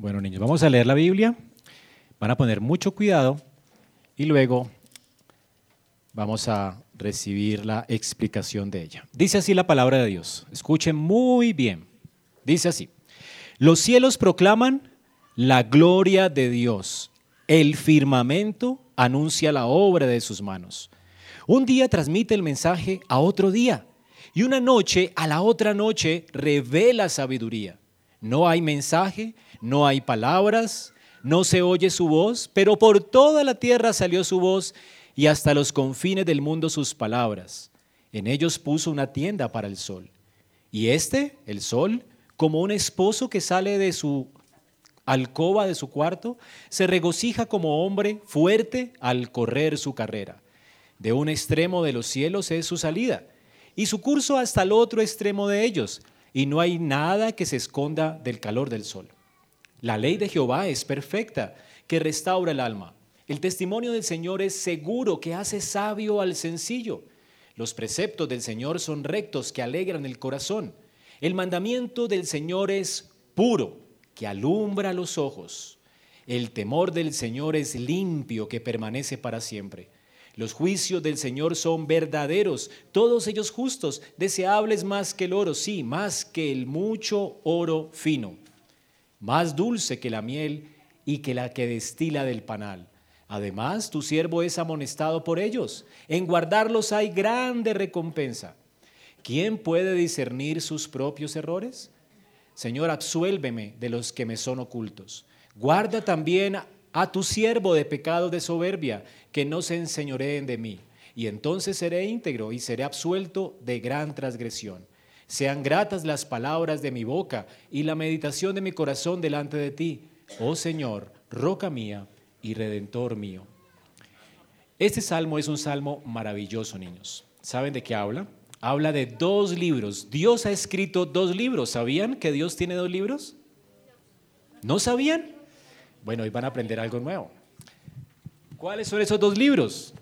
Bueno, niños, vamos a leer la Biblia. Van a poner mucho cuidado y luego vamos a recibir la explicación de ella. Dice así la palabra de Dios. Escuchen muy bien. Dice así. Los cielos proclaman la gloria de Dios. El firmamento anuncia la obra de sus manos. Un día transmite el mensaje a otro día y una noche a la otra noche revela sabiduría. No hay mensaje, no hay palabras, no se oye su voz, pero por toda la tierra salió su voz y hasta los confines del mundo sus palabras. En ellos puso una tienda para el sol. Y este, el sol, como un esposo que sale de su alcoba de su cuarto, se regocija como hombre fuerte al correr su carrera. De un extremo de los cielos es su salida y su curso hasta el otro extremo de ellos, y no hay nada que se esconda del calor del sol. La ley de Jehová es perfecta, que restaura el alma. El testimonio del Señor es seguro, que hace sabio al sencillo. Los preceptos del Señor son rectos, que alegran el corazón. El mandamiento del Señor es puro, que alumbra los ojos. El temor del Señor es limpio, que permanece para siempre. Los juicios del Señor son verdaderos, todos ellos justos, deseables más que el oro, sí, más que el mucho oro fino, más dulce que la miel y que la que destila del panal. Además, tu siervo es amonestado por ellos. En guardarlos hay grande recompensa. ¿Quién puede discernir sus propios errores? Señor, absuélveme de los que me son ocultos. Guarda también a tu siervo de pecado de soberbia, que no se enseñoreen de mí. Y entonces seré íntegro y seré absuelto de gran transgresión. Sean gratas las palabras de mi boca y la meditación de mi corazón delante de ti, oh Señor, roca mía y redentor mío. Este salmo es un salmo maravilloso, niños. ¿Saben de qué habla? habla de dos libros. Dios ha escrito dos libros. ¿Sabían que Dios tiene dos libros? ¿No sabían? Bueno, hoy van a aprender algo nuevo. ¿Cuáles son esos dos libros?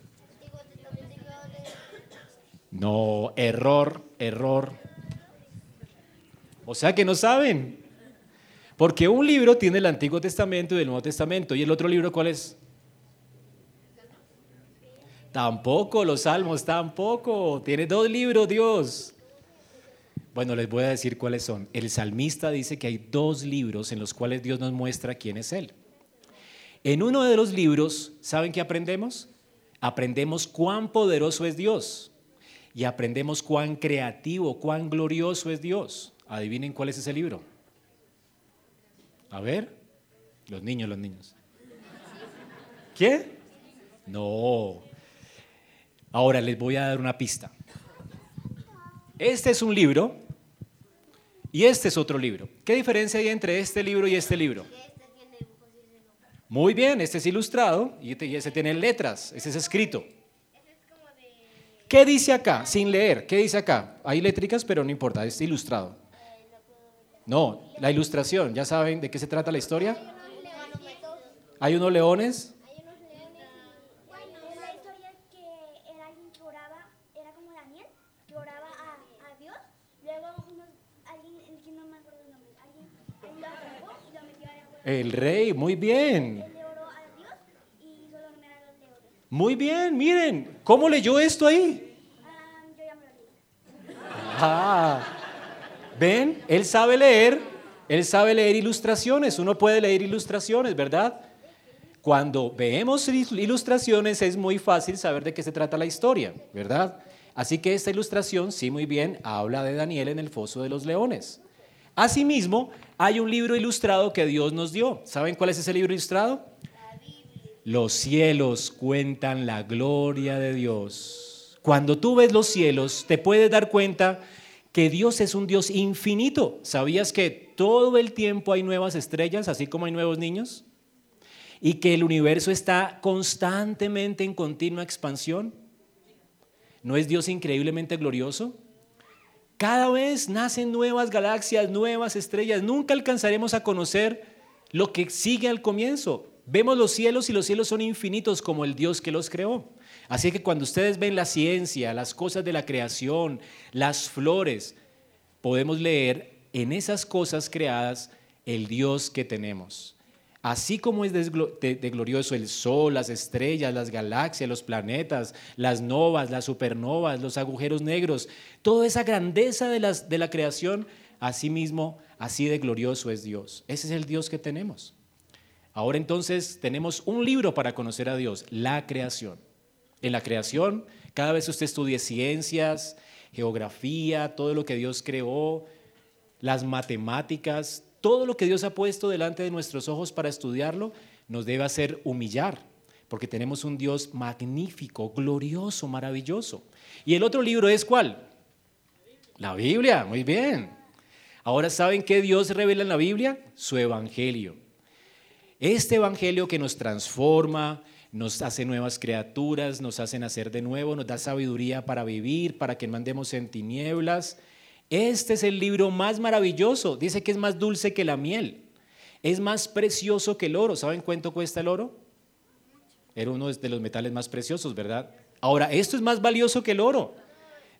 No, error, error. O sea que no saben. Porque un libro tiene el Antiguo Testamento y el Nuevo Testamento. ¿Y el otro libro cuál es? Tampoco, los salmos, tampoco. Tiene dos libros Dios. Bueno, les voy a decir cuáles son. El salmista dice que hay dos libros en los cuales Dios nos muestra quién es Él. En uno de los libros, ¿saben qué aprendemos? Aprendemos cuán poderoso es Dios y aprendemos cuán creativo, cuán glorioso es Dios. Adivinen cuál es ese libro. A ver, los niños, los niños. ¿Qué? No, Ahora les voy a dar una pista. Este es un libro y este es otro libro. ¿Qué diferencia hay entre este libro y este libro? Muy bien, este es ilustrado y este tiene letras, este es escrito. ¿Qué dice acá? Sin leer, ¿qué dice acá? Hay létricas, pero no importa, es ilustrado. No, la ilustración, ¿ya saben de qué se trata la historia? Hay unos leones. El rey, muy bien. Muy bien, miren, ¿cómo leyó esto ahí? Ah, ven, él sabe leer, él sabe leer ilustraciones, uno puede leer ilustraciones, ¿verdad? Cuando vemos ilustraciones es muy fácil saber de qué se trata la historia, ¿verdad? Así que esta ilustración, sí, muy bien, habla de Daniel en el foso de los leones. Asimismo, hay un libro ilustrado que Dios nos dio. ¿Saben cuál es ese libro ilustrado? Los cielos cuentan la gloria de Dios. Cuando tú ves los cielos, te puedes dar cuenta que Dios es un Dios infinito. ¿Sabías que todo el tiempo hay nuevas estrellas, así como hay nuevos niños? Y que el universo está constantemente en continua expansión. ¿No es Dios increíblemente glorioso? Cada vez nacen nuevas galaxias, nuevas estrellas. Nunca alcanzaremos a conocer lo que sigue al comienzo. Vemos los cielos y los cielos son infinitos como el Dios que los creó. Así que cuando ustedes ven la ciencia, las cosas de la creación, las flores, podemos leer en esas cosas creadas el Dios que tenemos. Así como es de, glorioso el sol, las estrellas, las galaxias, los planetas, las novas, las supernovas, los agujeros negros, toda esa grandeza de, la creación, así mismo, así de glorioso es Dios. Ese es el Dios que tenemos. Ahora entonces tenemos un libro para conocer a Dios, la creación. En la creación, cada vez usted estudie ciencias, geografía, todo lo que Dios creó, las matemáticas, todo lo que Dios ha puesto delante de nuestros ojos para estudiarlo, nos debe hacer humillar, porque tenemos un Dios magnífico, glorioso, maravilloso. ¿Y el otro libro es cuál? La Biblia, muy bien. Ahora, ¿saben qué Dios revela en la Biblia? Su Evangelio. Este Evangelio que nos transforma, nos hace nuevas criaturas, nos hace nacer de nuevo, nos da sabiduría para vivir, para que no andemos en tinieblas, este es el libro más maravilloso. Dice que es más dulce que la miel. Es más precioso que el oro. ¿Saben cuánto cuesta el oro? Era uno de los metales más preciosos, ¿verdad? Ahora, esto es más valioso que el oro.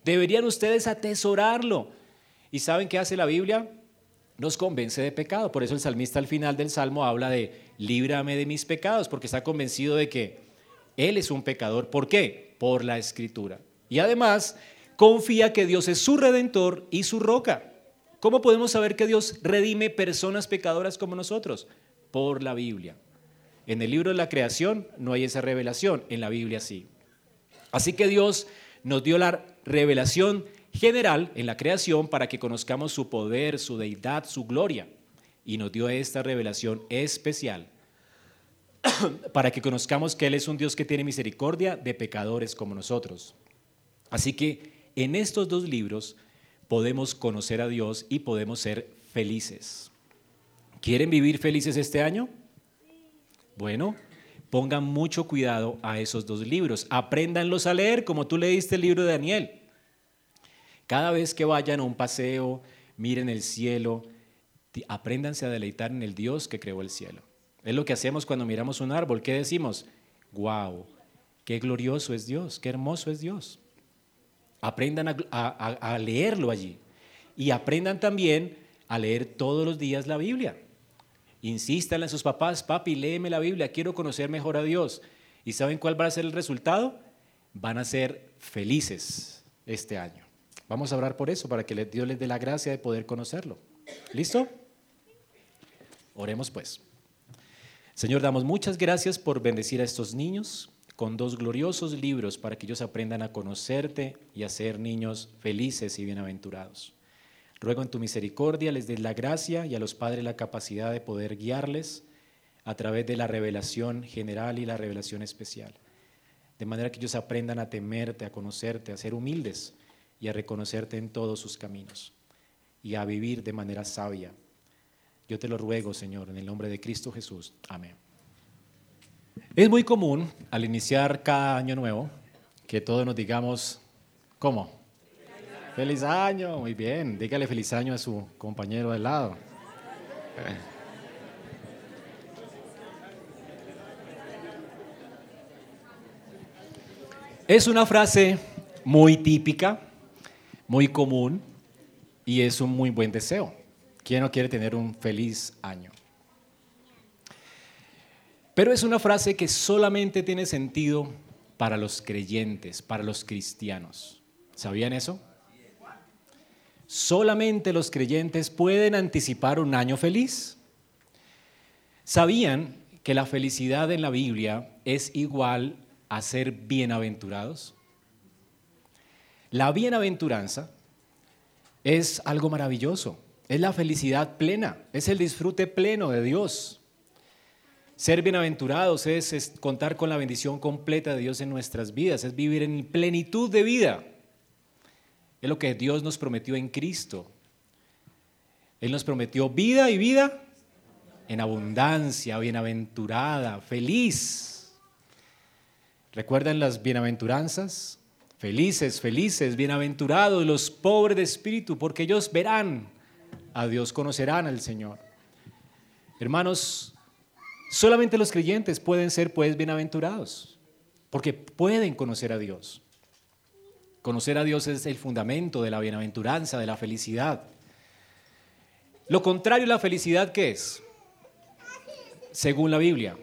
Deberían ustedes atesorarlo. ¿Y saben qué hace la Biblia? Nos convence de pecado. Por eso el salmista al final del salmo habla de líbrame de mis pecados, porque está convencido de que él es un pecador. ¿Por qué? Por la escritura. Y además confía que Dios es su redentor y su roca. ¿Cómo podemos saber que Dios redime personas pecadoras como nosotros? Por la Biblia. En el libro de la creación no hay esa revelación, en la Biblia sí. Así que Dios nos dio la revelación general en la creación para que conozcamos su poder, su deidad, su gloria. Y nos dio esta revelación especial para que conozcamos que Él es un Dios que tiene misericordia de pecadores como nosotros. Así que en estos dos libros podemos conocer a Dios y podemos ser felices. ¿Quieren vivir felices este año? Bueno, pongan mucho cuidado a esos dos libros. Apréndanlos a leer como tú leíste el libro de Daniel. Cada vez que vayan a un paseo, miren el cielo, apréndanse a deleitar en el Dios que creó el cielo. Es lo que hacemos cuando miramos un árbol. ¿Qué decimos? ¡Wow! ¡Qué glorioso es Dios! ¡Qué hermoso es Dios! Aprendan a, leerlo allí. Y aprendan también a leer todos los días la Biblia. Insistan a sus papás, papi, léeme la Biblia, quiero conocer mejor a Dios. ¿Y saben cuál va a ser el resultado? Van a ser felices este año. Vamos a orar por eso, para que Dios les dé la gracia de poder conocerlo. ¿Listo? Oremos pues. Señor, damos muchas gracias por bendecir a estos niños con dos gloriosos libros para que ellos aprendan a conocerte y a ser niños felices y bienaventurados. Ruego en tu misericordia les des la gracia y a los padres la capacidad de poder guiarles a través de la revelación general y la revelación especial. De manera que ellos aprendan a temerte, a conocerte, a ser humildes y a reconocerte en todos sus caminos y a vivir de manera sabia. Yo te lo ruego, Señor, en el nombre de Cristo Jesús. Amén. Es muy común al iniciar cada año nuevo que todos nos digamos, ¿cómo? Feliz año, muy bien. Dígale feliz año a su compañero de lado. Es una frase muy típica, muy común y es un muy buen deseo. ¿Quién no quiere tener un feliz año? Pero es una frase que solamente tiene sentido para los creyentes, para los cristianos. ¿Sabían eso? Solamente los creyentes pueden anticipar un año feliz. ¿Sabían que la felicidad en la Biblia es igual a ser bienaventurados? La bienaventuranza es algo maravilloso, es la felicidad plena, es el disfrute pleno de Dios. Ser bienaventurados es, contar con la bendición completa de Dios en nuestras vidas, es vivir en plenitud de vida. Es lo que Dios nos prometió en Cristo. Él nos prometió vida y vida en abundancia, bienaventurada, feliz. ¿Recuerdan las bienaventuranzas? Felices, felices, bienaventurados los pobres de espíritu, porque ellos verán a Dios, conocerán al Señor. Hermanos, Solamente los creyentes pueden ser pues bienaventurados, porque pueden conocer a Dios. Conocer a Dios es el fundamento de la bienaventuranza, de la felicidad. Lo contrario a la felicidad, ¿qué es? Según la Biblia.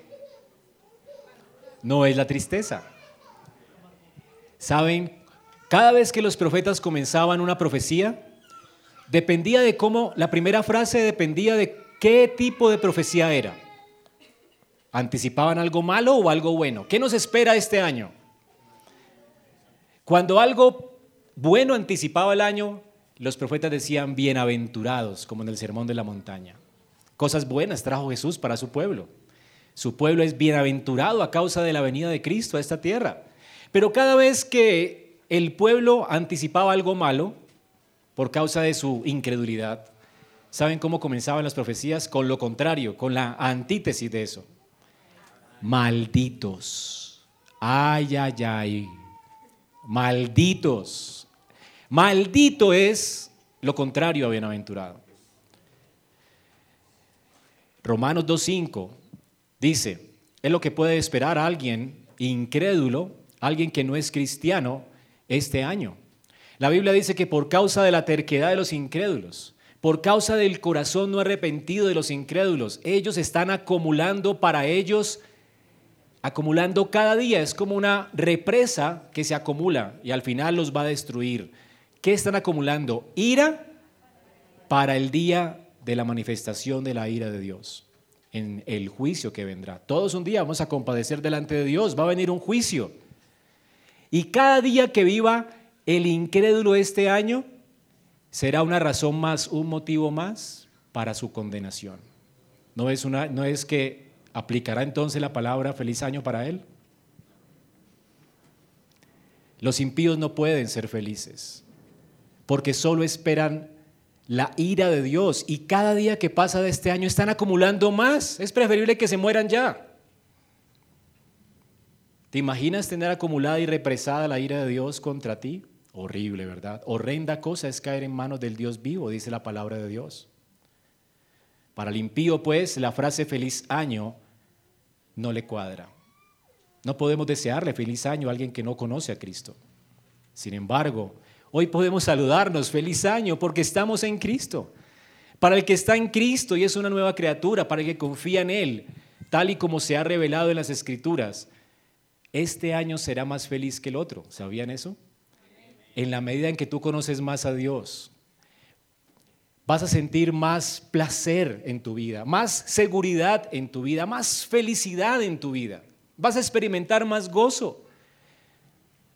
No es la tristeza. ¿Saben? Cada vez que los profetas comenzaban una profecía, dependía de cómo, la primera frase dependía de qué tipo de profecía era. ¿Anticipaban algo malo o algo bueno? ¿Qué nos espera este año? Cuando algo bueno anticipaba el año, los profetas decían bienaventurados, como en el Sermón de la Montaña. Cosas buenas trajo Jesús para su pueblo. Su pueblo es bienaventurado a causa de la venida de Cristo a esta tierra. Pero cada vez que el pueblo anticipaba algo malo, por causa de su incredulidad, ¿saben cómo comenzaban las profecías? Con lo contrario, con la antítesis de eso. Malditos. Ay, ay, ay. Malditos. Maldito es lo contrario a bienaventurado. Romanos 2.5 dice, es lo que puede esperar alguien incrédulo, alguien que no es cristiano este año. La Biblia dice que por causa de la terquedad de los incrédulos, por causa del corazón no arrepentido de los incrédulos, ellos están acumulando para ellos acumulando cada día. Es como una represa que se acumula y al final los va a destruir. ¿Qué están acumulando? Ira para el día de la manifestación de la ira de Dios, en el juicio que vendrá. Todos un día vamos a compadecer delante de Dios, va a venir un juicio. Y cada día que viva el incrédulo este año será una razón más, un motivo más para su condenación. No es, que ¿Aplicará entonces la palabra feliz año para él? Los impíos no pueden ser felices porque solo esperan la ira de Dios y cada día que pasa de este año están acumulando más. Es preferible que se mueran ya. ¿Te imaginas tener acumulada y represada la ira de Dios contra ti? Horrible, ¿verdad? Horrenda cosa es caer en manos del Dios vivo, dice la palabra de Dios. Para el impío, pues, la frase feliz año no le cuadra. No podemos desearle feliz año a alguien que no conoce a Cristo. Sin embargo, hoy podemos saludarnos feliz año porque estamos en Cristo. Para el que está en Cristo y es una nueva criatura, para el que confía en Él, tal y como se ha revelado en las Escrituras, este año será más feliz que el otro. ¿Sabían eso? En la medida en que tú conoces más a Dios, Vas a sentir más placer en tu vida, más seguridad en tu vida, más felicidad en tu vida. Vas a experimentar más gozo.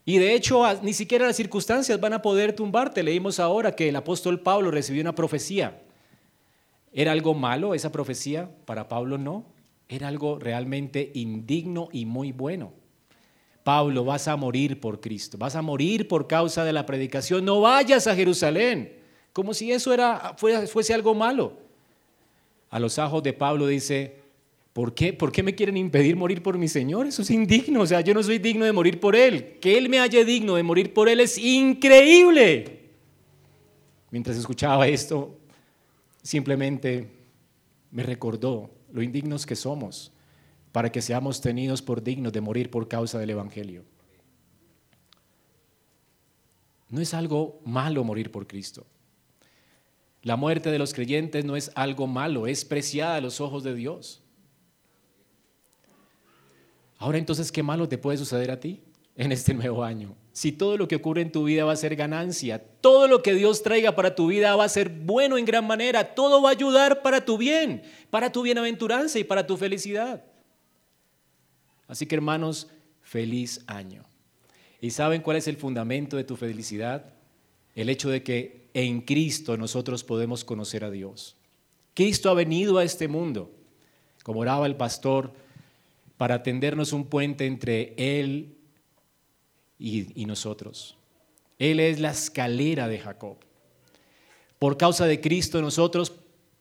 Y de hecho, ni siquiera las circunstancias van a poder tumbarte. Leímos ahora que el apóstol Pablo recibió una profecía. ¿Era algo malo esa profecía? Para Pablo no. Era algo realmente indigno y muy bueno. Pablo, vas a morir por Cristo, vas a morir por causa de la predicación. No vayas a Jerusalén. Como si eso era, fuese algo malo. A los ojos de Pablo dice, ¿por qué? ¿por qué me quieren impedir morir por mi Señor? Eso es indigno, o sea, yo no soy digno de morir por Él. Que Él me haya digno de morir por Él es increíble. Mientras escuchaba esto, simplemente me recordó lo indignos que somos para que seamos tenidos por dignos de morir por causa del Evangelio. No es algo malo morir por Cristo. La muerte de los creyentes no es algo malo, es preciada a los ojos de Dios. Ahora entonces, ¿qué malo te puede suceder a ti en este nuevo año? Si todo lo que ocurre en tu vida va a ser ganancia, todo lo que Dios traiga para tu vida va a ser bueno en gran manera, todo va a ayudar para tu bien, para tu bienaventuranza y para tu felicidad. Así que hermanos, feliz año. ¿Y saben cuál es el fundamento de tu felicidad? El hecho de que en Cristo nosotros podemos conocer a Dios. Cristo ha venido a este mundo, como oraba el pastor, para tendernos un puente entre Él y, y nosotros. Él es la escalera de Jacob. Por causa de Cristo nosotros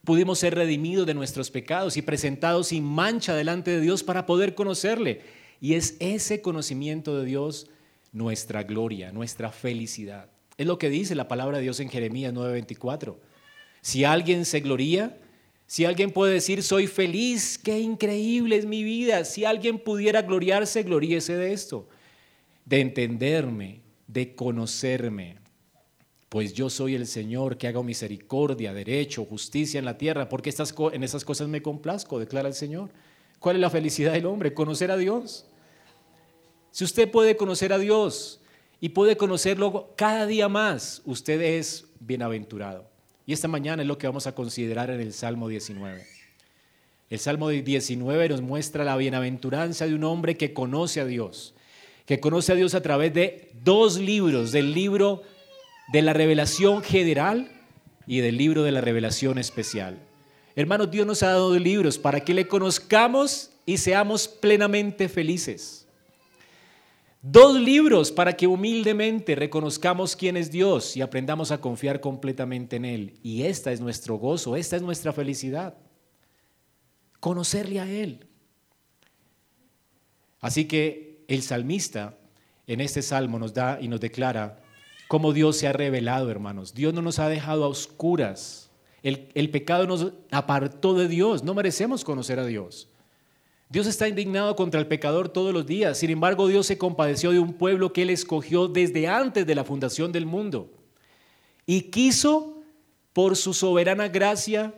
pudimos ser redimidos de nuestros pecados y presentados sin mancha delante de Dios para poder conocerle. Y es ese conocimiento de Dios nuestra gloria, nuestra felicidad. Es lo que dice la palabra de Dios en Jeremías 9:24. Si alguien se gloría, si alguien puede decir, soy feliz, qué increíble es mi vida, si alguien pudiera gloriarse, gloríese de esto, de entenderme, de conocerme. Pues yo soy el Señor que hago misericordia, derecho, justicia en la tierra, porque estas, en esas cosas me complazco, declara el Señor. ¿Cuál es la felicidad del hombre? Conocer a Dios. Si usted puede conocer a Dios y puede conocerlo cada día más, usted es bienaventurado. Y esta mañana es lo que vamos a considerar en el Salmo 19. El Salmo 19 nos muestra la bienaventuranza de un hombre que conoce a Dios, que conoce a Dios a través de dos libros, del libro de la revelación general y del libro de la revelación especial. Hermanos, Dios nos ha dado libros para que le conozcamos y seamos plenamente felices. Dos libros para que humildemente reconozcamos quién es Dios y aprendamos a confiar completamente en Él. Y esta es nuestro gozo, esta es nuestra felicidad. Conocerle a Él. Así que el salmista en este salmo nos da y nos declara cómo Dios se ha revelado, hermanos. Dios no nos ha dejado a oscuras. El, pecado nos apartó de Dios. No merecemos conocer a Dios. Dios está indignado contra el pecador todos los días. Sin embargo, Dios se compadeció de un pueblo que Él escogió desde antes de la fundación del mundo. Y quiso, por su soberana gracia,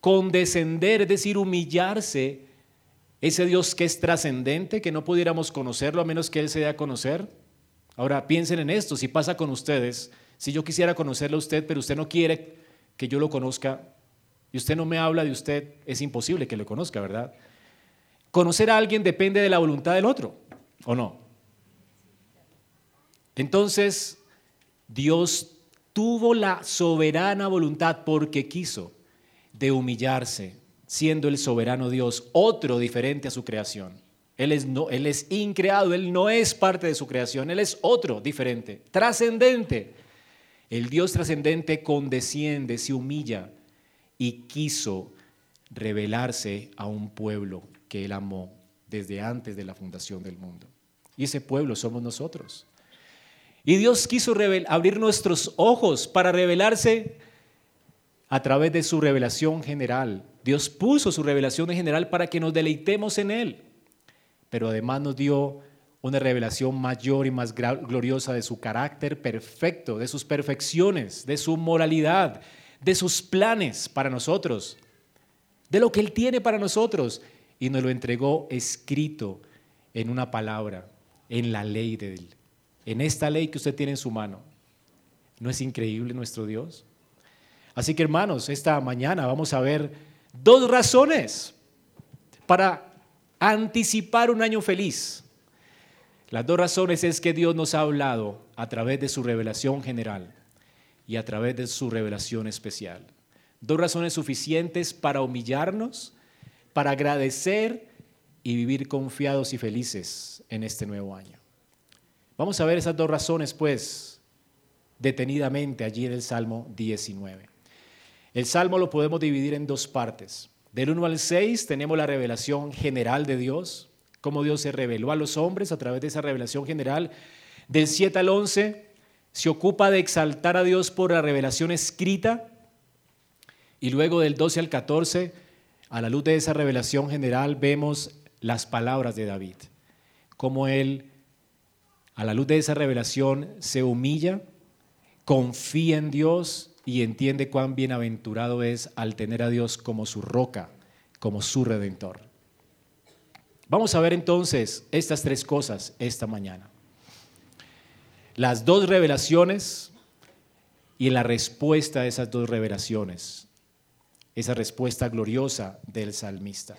condescender, es decir, humillarse. Ese Dios que es trascendente, que no pudiéramos conocerlo a menos que Él se dé a conocer. Ahora piensen en esto, si pasa con ustedes, si yo quisiera conocerlo a usted, pero usted no quiere que yo lo conozca, y usted no me habla de usted, es imposible que lo conozca, ¿verdad? Conocer a alguien depende de la voluntad del otro, ¿o no? Entonces, Dios tuvo la soberana voluntad porque quiso de humillarse, siendo el soberano Dios, otro diferente a su creación. Él es, no, él es increado, Él no es parte de su creación, Él es otro diferente, trascendente. El Dios trascendente condesciende, se humilla y quiso revelarse a un pueblo que Él amó desde antes de la fundación del mundo. Y ese pueblo somos nosotros. Y Dios quiso abrir nuestros ojos para revelarse a través de su revelación general. Dios puso su revelación general para que nos deleitemos en Él pero además nos dio una revelación mayor y más gloriosa de su carácter perfecto, de sus perfecciones, de su moralidad, de sus planes para nosotros, de lo que Él tiene para nosotros. Y nos lo entregó escrito en una palabra, en la ley de Él, en esta ley que usted tiene en su mano. ¿No es increíble nuestro Dios? Así que hermanos, esta mañana vamos a ver dos razones para anticipar un año feliz. Las dos razones es que Dios nos ha hablado a través de su revelación general y a través de su revelación especial. Dos razones suficientes para humillarnos, para agradecer y vivir confiados y felices en este nuevo año. Vamos a ver esas dos razones, pues, detenidamente allí en el Salmo 19. El Salmo lo podemos dividir en dos partes. Del 1 al 6 tenemos la revelación general de Dios, cómo Dios se reveló a los hombres a través de esa revelación general. Del 7 al 11 se ocupa de exaltar a Dios por la revelación escrita. Y luego del 12 al 14, a la luz de esa revelación general, vemos las palabras de David, cómo él, a la luz de esa revelación, se humilla, confía en Dios y entiende cuán bienaventurado es al tener a Dios como su roca, como su redentor. Vamos a ver entonces estas tres cosas esta mañana. Las dos revelaciones y la respuesta a esas dos revelaciones. Esa respuesta gloriosa del salmista.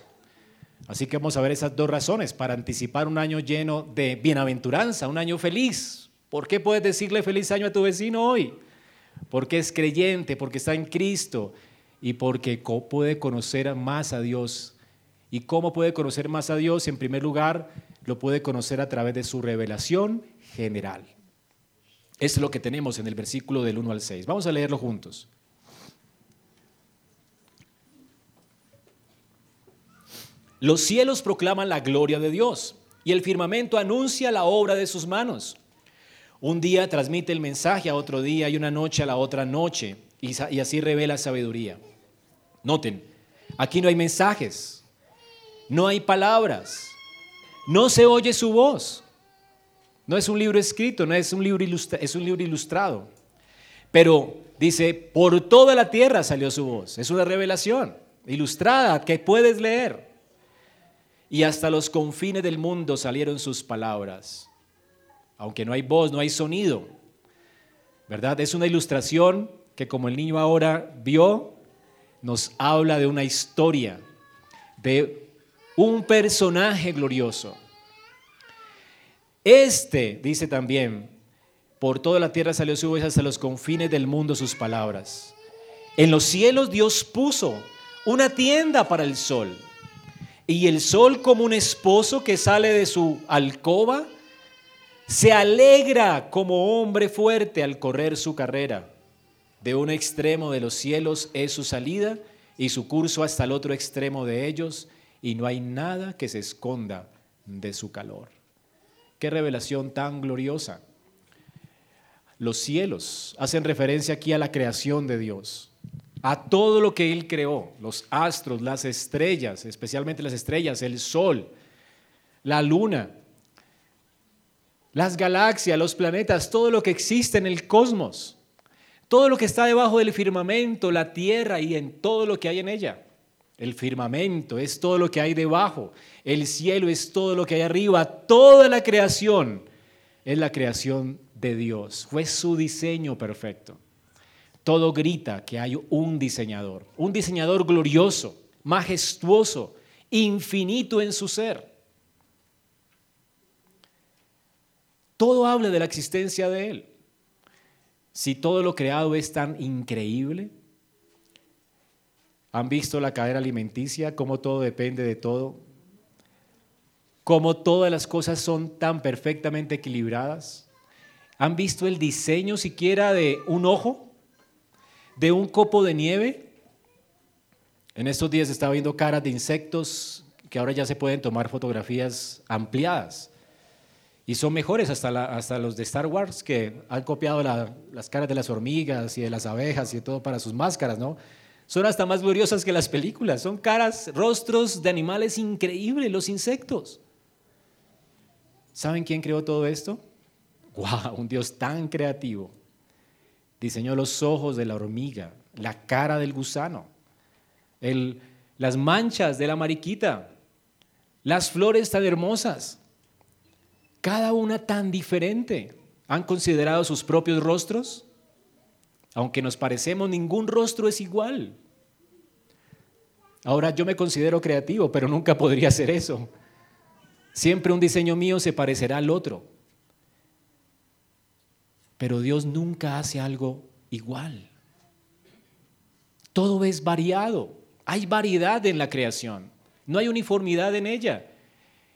Así que vamos a ver esas dos razones para anticipar un año lleno de bienaventuranza, un año feliz. ¿Por qué puedes decirle feliz año a tu vecino hoy? Porque es creyente, porque está en Cristo y porque puede conocer más a Dios. ¿Y cómo puede conocer más a Dios? En primer lugar, lo puede conocer a través de su revelación general. Es lo que tenemos en el versículo del 1 al 6. Vamos a leerlo juntos. Los cielos proclaman la gloria de Dios y el firmamento anuncia la obra de sus manos. Un día transmite el mensaje a otro día y una noche a la otra noche y así revela sabiduría. Noten, aquí no hay mensajes, no hay palabras, no se oye su voz. No es un libro escrito, no es un libro, es un libro ilustrado. Pero dice, por toda la tierra salió su voz. Es una revelación ilustrada que puedes leer. Y hasta los confines del mundo salieron sus palabras. Aunque no hay voz, no hay sonido. ¿Verdad? Es una ilustración que como el niño ahora vio, nos habla de una historia, de un personaje glorioso. Este, dice también, por toda la tierra salió su voz hasta los confines del mundo sus palabras. En los cielos Dios puso una tienda para el sol. Y el sol como un esposo que sale de su alcoba, se alegra como hombre fuerte al correr su carrera. De un extremo de los cielos es su salida y su curso hasta el otro extremo de ellos, y no hay nada que se esconda de su calor. Qué revelación tan gloriosa. Los cielos hacen referencia aquí a la creación de Dios a todo lo que Él creó, los astros, las estrellas, especialmente las estrellas, el sol, la luna, las galaxias, los planetas, todo lo que existe en el cosmos, todo lo que está debajo del firmamento, la tierra y en todo lo que hay en ella. El firmamento es todo lo que hay debajo, el cielo es todo lo que hay arriba, toda la creación es la creación de Dios, fue su diseño perfecto. Todo grita que hay un diseñador, un diseñador glorioso, majestuoso, infinito en su ser. Todo habla de la existencia de Él. Si todo lo creado es tan increíble, ¿han visto la cadena alimenticia? ¿Cómo todo depende de todo? ¿Cómo todas las cosas son tan perfectamente equilibradas? ¿Han visto el diseño siquiera de un ojo? de un copo de nieve. En estos días estaba viendo caras de insectos que ahora ya se pueden tomar fotografías ampliadas. Y son mejores hasta, hasta los de Star Wars que han copiado las caras de las hormigas y de las abejas y todo para sus máscaras, ¿no? Son hasta más gloriosas que las películas. Son caras, rostros de animales increíbles, los insectos. ¿Saben quién creó todo esto? ¡Wow! Un Dios tan creativo diseñó los ojos de la hormiga, la cara del gusano, las manchas de la mariquita, las flores tan hermosas, cada una tan diferente. ¿Han considerado sus propios rostros? Aunque nos parecemos, ningún rostro es igual. Ahora yo me considero creativo, pero nunca podría hacer eso. Siempre un diseño mío se parecerá al otro. Pero Dios nunca hace algo igual. Todo es variado. Hay variedad en la creación. No hay uniformidad en ella.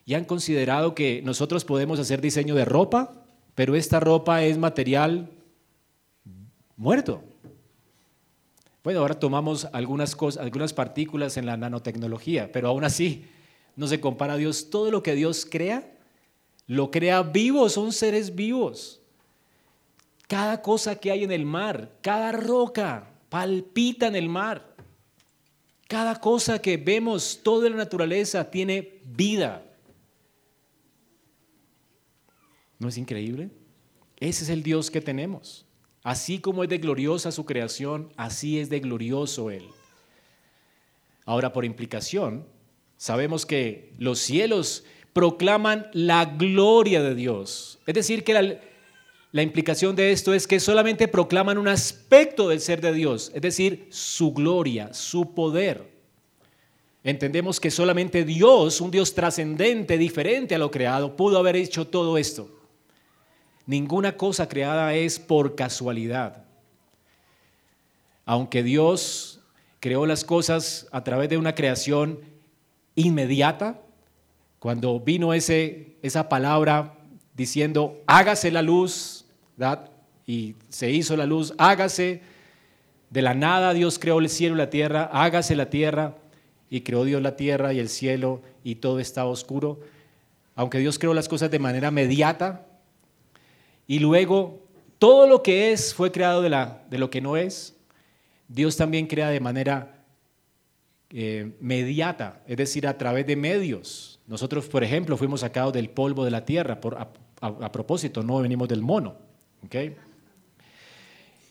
Y han considerado que nosotros podemos hacer diseño de ropa, pero esta ropa es material muerto. Bueno, ahora tomamos algunas cosas, algunas partículas en la nanotecnología, pero aún así no se compara a Dios. Todo lo que Dios crea, lo crea vivo, son seres vivos. Cada cosa que hay en el mar, cada roca palpita en el mar. Cada cosa que vemos, toda la naturaleza tiene vida. ¿No es increíble? Ese es el Dios que tenemos. Así como es de gloriosa su creación, así es de glorioso Él. Ahora, por implicación, sabemos que los cielos proclaman la gloria de Dios. Es decir, que la, la implicación de esto es que solamente proclaman un aspecto del ser de Dios, es decir, su gloria, su poder. Entendemos que solamente Dios, un Dios trascendente, diferente a lo creado, pudo haber hecho todo esto. Ninguna cosa creada es por casualidad. Aunque Dios creó las cosas a través de una creación inmediata, cuando vino ese, esa palabra diciendo, hágase la luz, y se hizo la luz, hágase, de la nada Dios creó el cielo y la tierra, hágase la tierra, y creó Dios la tierra y el cielo, y todo estaba oscuro. Aunque Dios creó las cosas de manera mediata, y luego todo lo que es fue creado de, la, de lo que no es, Dios también crea de manera eh, mediata, es decir, a través de medios. Nosotros, por ejemplo, fuimos sacados del polvo de la tierra, por, a propósito, no venimos del mono.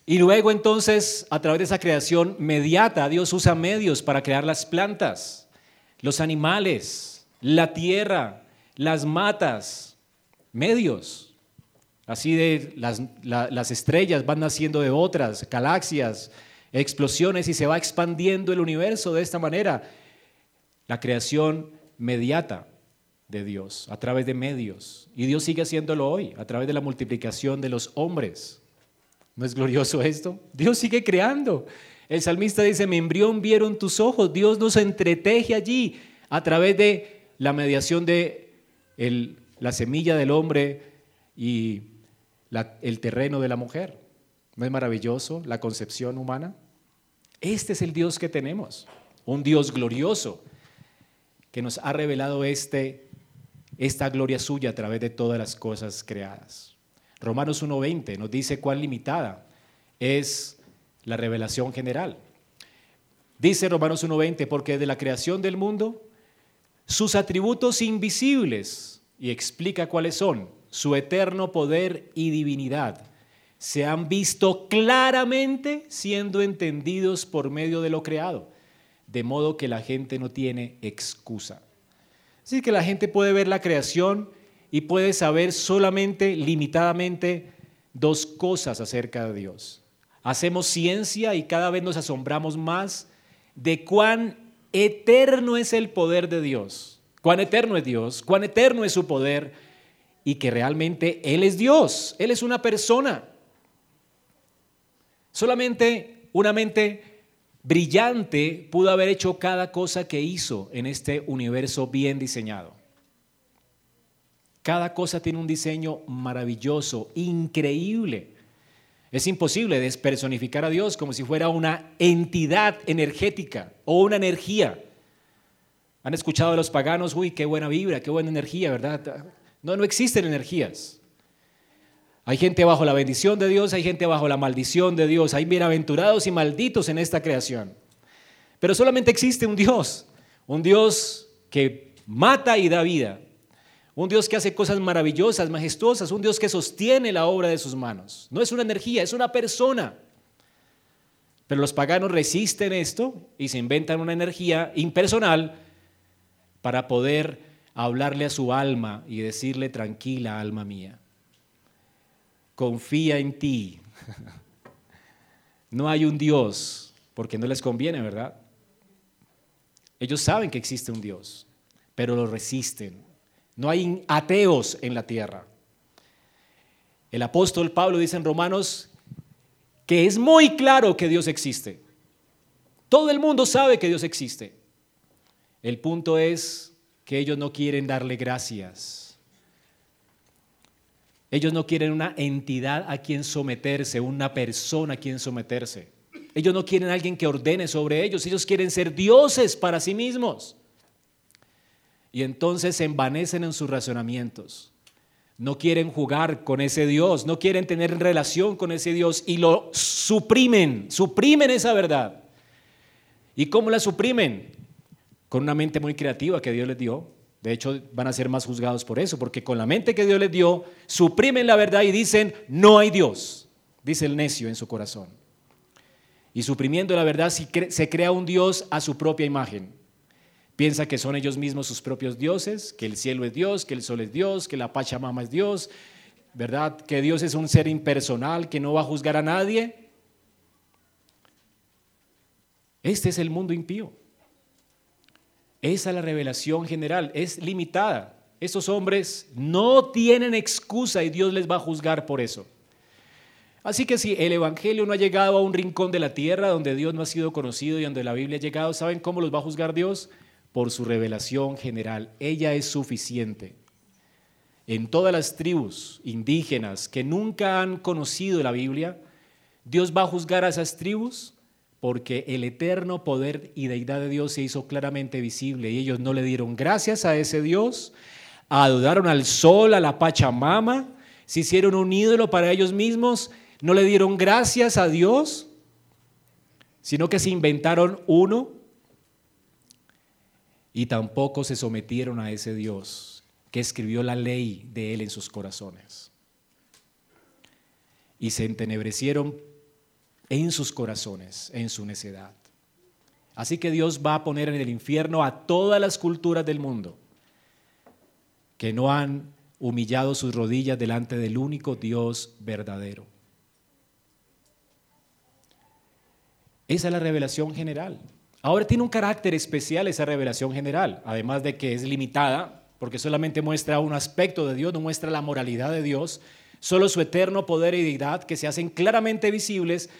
Y luego entonces, a través de esa creación mediata, Dios usa medios para crear las plantas, los animales, la tierra, las matas, medios. Así de las, las estrellas van naciendo de otras, galaxias, explosiones y se va expandiendo el universo de esta manera. La creación mediata de Dios a través de medios. Y Dios sigue haciéndolo hoy, a través de la multiplicación de los hombres. ¿No es glorioso esto? Dios sigue creando. El salmista dice, mi embrión vieron tus ojos. Dios nos entreteje allí a través de la mediación de la semilla del hombre y el terreno de la mujer. ¿No es maravilloso la concepción humana? Este es el Dios que tenemos, un Dios glorioso que nos ha revelado este, esta gloria suya a través de todas las cosas creadas. Romanos 1.20 nos dice cuán limitada es la revelación general. Dice Romanos 1.20, porque de la creación del mundo, sus atributos invisibles, y explica cuáles son, su eterno poder y divinidad, se han visto claramente siendo entendidos por medio de lo creado, de modo que la gente no tiene excusa. Así que la gente puede ver la creación y puede saber solamente, limitadamente, dos cosas acerca de Dios. Hacemos ciencia y cada vez nos asombramos más de cuán eterno es el poder de Dios, cuán eterno es Dios, cuán eterno es su poder y que realmente Él es Dios, Él es una persona. Solamente una mente brillante pudo haber hecho cada cosa que hizo en este universo bien diseñado. Cada cosa tiene un diseño maravilloso, increíble. Es imposible despersonificar a Dios como si fuera una entidad energética o una energía. ¿Han escuchado a los paganos? Uy, qué buena vibra, qué buena energía, ¿verdad? No, no existen energías. Hay gente bajo la bendición de Dios, hay gente bajo la maldición de Dios, hay bienaventurados y malditos en esta creación. Pero solamente existe un Dios, un Dios que mata y da vida, un Dios que hace cosas maravillosas, majestuosas, un Dios que sostiene la obra de sus manos. No es una energía, es una persona. Pero los paganos resisten esto y se inventan una energía impersonal para poder hablarle a su alma y decirle, tranquila, alma mía, confía en ti. No hay un Dios, porque no les conviene, ¿verdad? Ellos saben que existe un Dios, pero lo resisten no hay ateos en la tierra. El apóstol Pablo dice en Romanos que es muy claro que Dios existe. Todo el mundo sabe que Dios existe. El punto es que ellos no quieren darle gracias. Ellos no quieren una entidad a quien someterse, una persona a quien someterse. Ellos no quieren alguien que ordene sobre ellos. Ellos quieren ser dioses para sí mismos y entonces se envanecen en sus razonamientos. No quieren jugar con ese Dios, no quieren tener relación con ese Dios y lo suprimen, suprimen esa verdad. ¿Y cómo la suprimen? Con una mente muy creativa que Dios les dio. De hecho, van a ser más juzgados por eso, porque con la mente que Dios les dio, suprimen la verdad y dicen, no hay Dios, dice el necio en su corazón. Y suprimiendo la verdad se crea un Dios a su propia imagen. Piensa que son ellos mismos sus propios dioses, que el cielo es Dios, que el sol es Dios, que la Pachamama es Dios, ¿verdad? Que Dios es un ser impersonal que no va a juzgar a nadie. Este es el mundo impío. Esa es la revelación general, es limitada. Esos hombres no tienen excusa y Dios les va a juzgar por eso. Así que si el Evangelio no ha llegado a un rincón de la tierra donde Dios no ha sido conocido y donde la Biblia ha llegado, ¿saben cómo los va a juzgar Dios? por su revelación general. Ella es suficiente. En todas las tribus indígenas que nunca han conocido la Biblia, Dios va a juzgar a esas tribus porque el eterno poder y deidad de Dios se hizo claramente visible y ellos no le dieron gracias a ese Dios, adoraron al sol, a la Pachamama, se hicieron un ídolo para ellos mismos, no le dieron gracias a Dios, sino que se inventaron uno y tampoco se sometieron a ese Dios que escribió la ley de Él en sus corazones. Y se entenebrecieron en sus corazones, en su necedad. Así que Dios va a poner en el infierno a todas las culturas del mundo que no han humillado sus rodillas delante del único Dios verdadero. Esa es la revelación general. Ahora tiene un carácter especial esa revelación general, además de que es limitada, porque solamente muestra un aspecto de Dios, no muestra la moralidad de Dios, solo su eterno poder y deidad que se hacen claramente visibles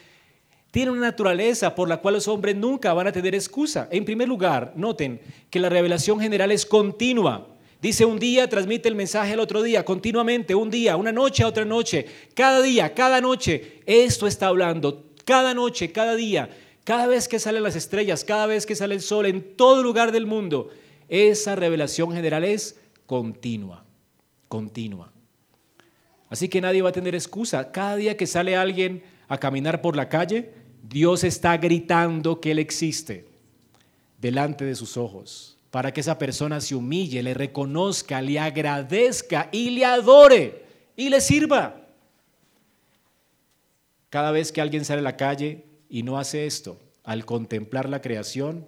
tiene una naturaleza por la cual los hombres nunca van a tener excusa. En primer lugar, noten que la revelación general es continua. Dice un día, transmite el mensaje al otro día, continuamente, un día, una noche a otra noche, cada día, cada noche. Esto está hablando, cada noche, cada día, cada vez que salen las estrellas, cada vez que sale el sol, en todo lugar del mundo. Esa revelación general es continua, continua. Así que nadie va a tener excusa. Cada día que sale alguien a caminar por la calle, Dios está gritando que Él existe delante de sus ojos para que esa persona se humille, le reconozca, le agradezca y le adore y le sirva. Cada vez que alguien sale a la calle y no hace esto, al contemplar la creación,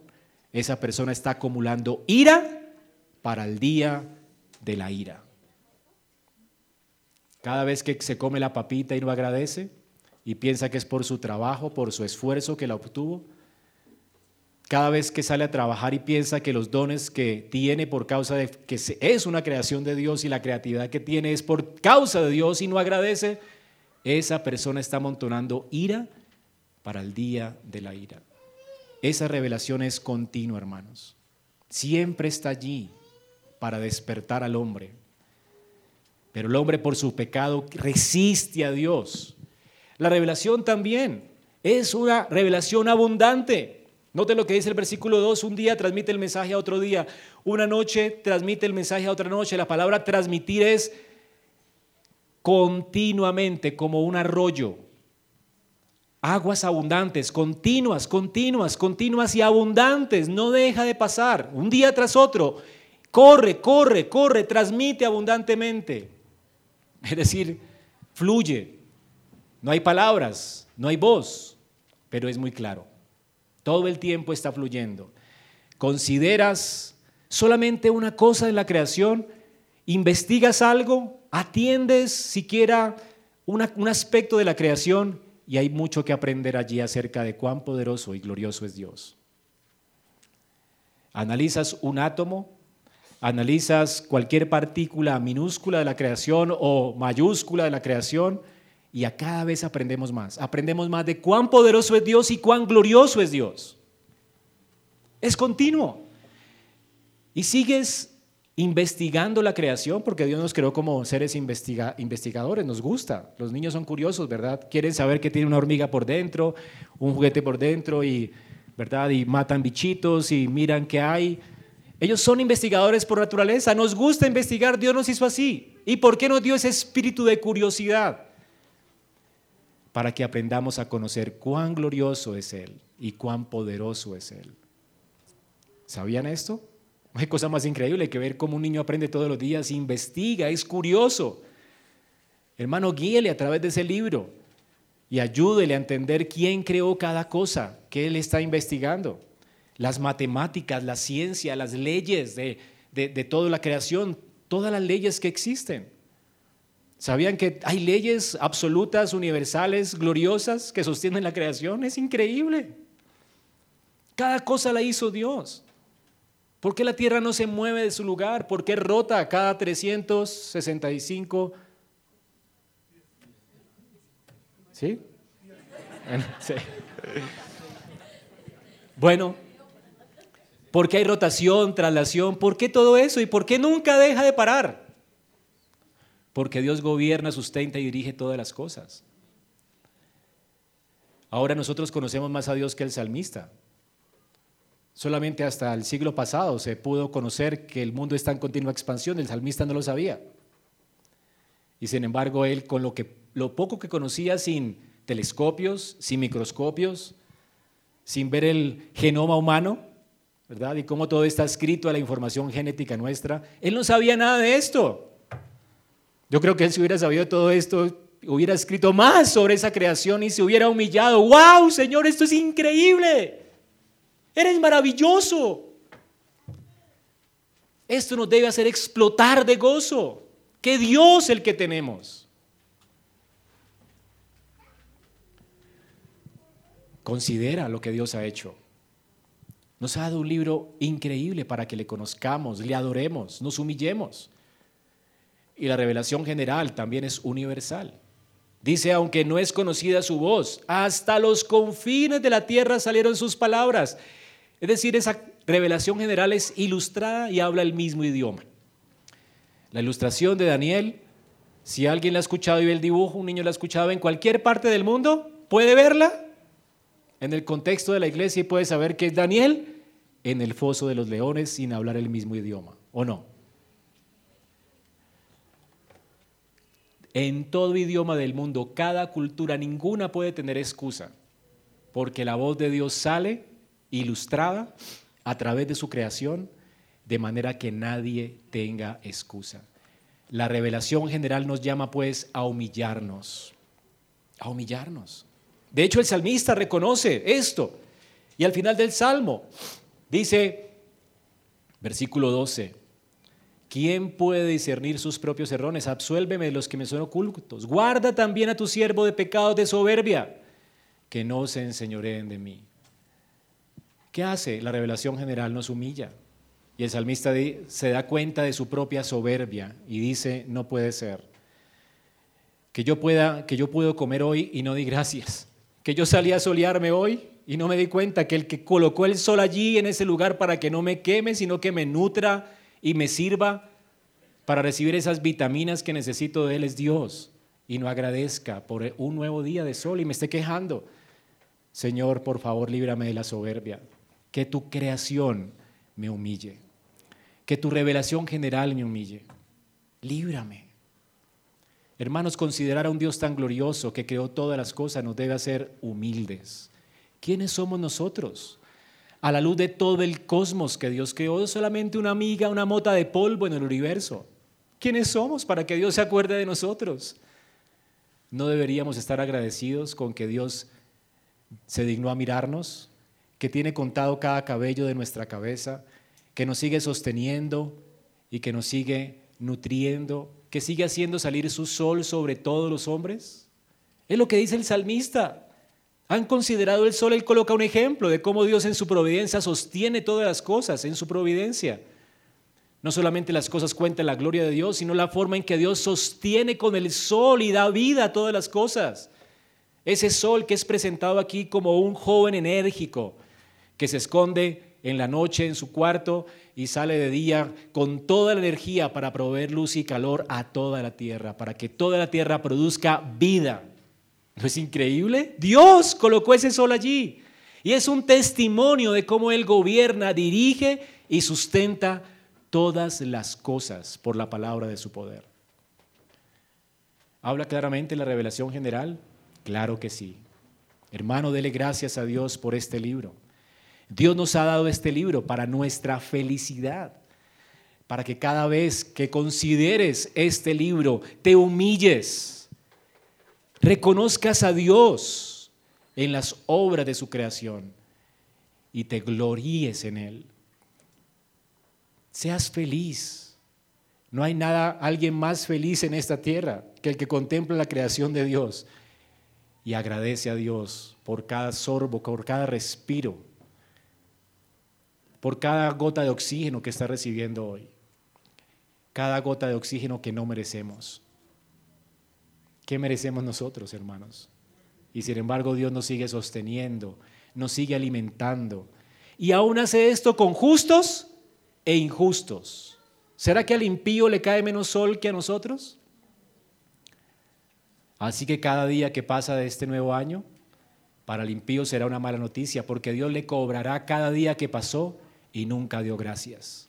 esa persona está acumulando ira para el día de la ira. Cada vez que se come la papita y no agradece, y piensa que es por su trabajo, por su esfuerzo que la obtuvo. Cada vez que sale a trabajar y piensa que los dones que tiene por causa de que es una creación de Dios y la creatividad que tiene es por causa de Dios y no agradece, esa persona está amontonando ira para el día de la ira. Esa revelación es continua, hermanos. Siempre está allí para despertar al hombre. Pero el hombre por su pecado resiste a Dios la revelación también es una revelación abundante. Note lo que dice el versículo 2, un día transmite el mensaje a otro día, una noche transmite el mensaje a otra noche. La palabra transmitir es continuamente, como un arroyo. Aguas abundantes, continuas, continuas, continuas y abundantes, no deja de pasar, un día tras otro. Corre, corre, corre, transmite abundantemente. Es decir, fluye. No hay palabras, no hay voz, pero es muy claro. Todo el tiempo está fluyendo. ¿Consideras solamente una cosa en la creación? ¿Investigas algo? ¿Atiendes siquiera un aspecto de la creación? Y hay mucho que aprender allí acerca de cuán poderoso y glorioso es Dios. Analizas un átomo, analizas cualquier partícula minúscula de la creación o mayúscula de la creación, y a cada vez aprendemos más. Aprendemos más de cuán poderoso es Dios y cuán glorioso es Dios. Es continuo. Y sigues investigando la creación, porque Dios nos creó como seres investigadores, nos gusta. Los niños son curiosos, ¿verdad? Quieren saber que tiene una hormiga por dentro, un juguete por dentro, y, ¿verdad? Y matan bichitos y miran qué hay. Ellos son investigadores por naturaleza, nos gusta investigar, Dios nos hizo así. ¿Y por qué nos dio ese espíritu de curiosidad? Para que aprendamos a conocer cuán glorioso es Él y cuán poderoso es Él. ¿Sabían esto? No hay cosa más increíble que ver cómo un niño aprende todos los días, investiga, es curioso. Hermano, guíele a través de ese libro y ayúdele a entender quién creó cada cosa que él está investigando. Las matemáticas, la ciencia, las leyes de, de, de toda la creación, todas las leyes que existen. ¿Sabían que hay leyes absolutas, universales, gloriosas que sostienen la creación? Es increíble. Cada cosa la hizo Dios. ¿Por qué la tierra no se mueve de su lugar? ¿Por qué rota cada 365? ¿Sí? sí. Bueno, ¿por qué hay rotación, traslación? ¿Por qué todo eso? ¿Y por qué nunca deja de parar? Porque Dios gobierna, sustenta y dirige todas las cosas. Ahora nosotros conocemos más a Dios que el salmista. Solamente hasta el siglo pasado se pudo conocer que el mundo está en continua expansión, el salmista no lo sabía. Y sin embargo, él con lo, que, lo poco que conocía sin telescopios, sin microscopios, sin ver el genoma humano, ¿verdad? Y cómo todo está escrito a la información genética nuestra, él no sabía nada de esto. Yo creo que él si hubiera sabido todo esto, hubiera escrito más sobre esa creación y se hubiera humillado. ¡Wow, Señor, esto es increíble! Eres maravilloso. Esto nos debe hacer explotar de gozo. Que Dios el que tenemos. Considera lo que Dios ha hecho. Nos ha dado un libro increíble para que le conozcamos, le adoremos, nos humillemos. Y la revelación general también es universal. Dice, aunque no es conocida su voz, hasta los confines de la tierra salieron sus palabras. Es decir, esa revelación general es ilustrada y habla el mismo idioma. La ilustración de Daniel, si alguien la ha escuchado y ve el dibujo, un niño la ha escuchado en cualquier parte del mundo, puede verla en el contexto de la iglesia y puede saber que es Daniel en el foso de los leones sin hablar el mismo idioma, ¿o no? En todo idioma del mundo, cada cultura, ninguna puede tener excusa, porque la voz de Dios sale ilustrada a través de su creación, de manera que nadie tenga excusa. La revelación general nos llama pues a humillarnos, a humillarnos. De hecho, el salmista reconoce esto. Y al final del salmo dice, versículo 12, ¿quién puede discernir sus propios errores? Absuélveme de los que me son ocultos. Guarda también a tu siervo de pecados de soberbia, que no se enseñoreen de mí. ¿Qué hace? La revelación general nos humilla. Y el salmista se da cuenta de su propia soberbia y dice, no puede ser. Que yo pueda, que yo puedo comer hoy y no di gracias que yo salí a solearme hoy y no me di cuenta que el que colocó el sol allí en ese lugar para que no me queme, sino que me nutra y me sirva para recibir esas vitaminas que necesito de Él es Dios. Y no agradezca por un nuevo día de sol y me esté quejando. Señor, por favor, líbrame de la soberbia. Que tu creación me humille. Que tu revelación general me humille. Líbrame. Hermanos, considerar a un Dios tan glorioso que creó todas las cosas nos debe hacer humildes. ¿Quiénes somos nosotros? A la luz de todo el cosmos que Dios creó, solamente una amiga, una mota de polvo en el universo. ¿Quiénes somos para que Dios se acuerde de nosotros? ¿No deberíamos estar agradecidos con que Dios se dignó a mirarnos, que tiene contado cada cabello de nuestra cabeza, que nos sigue sosteniendo y que nos sigue nutriendo que sigue haciendo salir su sol sobre todos los hombres? Es lo que dice el salmista. ¿Han considerado el sol? Él coloca un ejemplo de cómo Dios en su providencia sostiene todas las cosas, en su providencia. No solamente las cosas cuentan la gloria de Dios, sino la forma en que Dios sostiene con el sol y da vida a todas las cosas. Ese sol que es presentado aquí como un joven enérgico que se esconde en la noche en su cuarto y sale de día con toda la energía para proveer luz y calor a toda la tierra, para que toda la tierra produzca vida. ¿No es increíble? Dios colocó ese sol allí. Y es un testimonio de cómo Él gobierna, dirige y sustenta todas las cosas por la palabra de su poder. ¿Habla claramente la revelación general? Claro que sí. Hermano, dele gracias a Dios por este libro. Dios nos ha dado este libro para nuestra felicidad, para que cada vez que consideres este libro te humilles, reconozcas a Dios en las obras de su creación y te gloríes en Él. Seas feliz. No hay nada, alguien más feliz en esta tierra que el que contempla la creación de Dios y agradece a Dios por cada sorbo, por cada respiro por cada gota de oxígeno que está recibiendo hoy. Cada gota de oxígeno que no merecemos. ¿Qué merecemos nosotros, hermanos? Y sin embargo Dios nos sigue sosteniendo, nos sigue alimentando. Y aún hace esto con justos e injustos. ¿Será que al impío le cae menos sol que a nosotros? Así que cada día que pasa de este nuevo año, para el impío será una mala noticia, porque Dios le cobrará cada día que pasó y nunca dio gracias.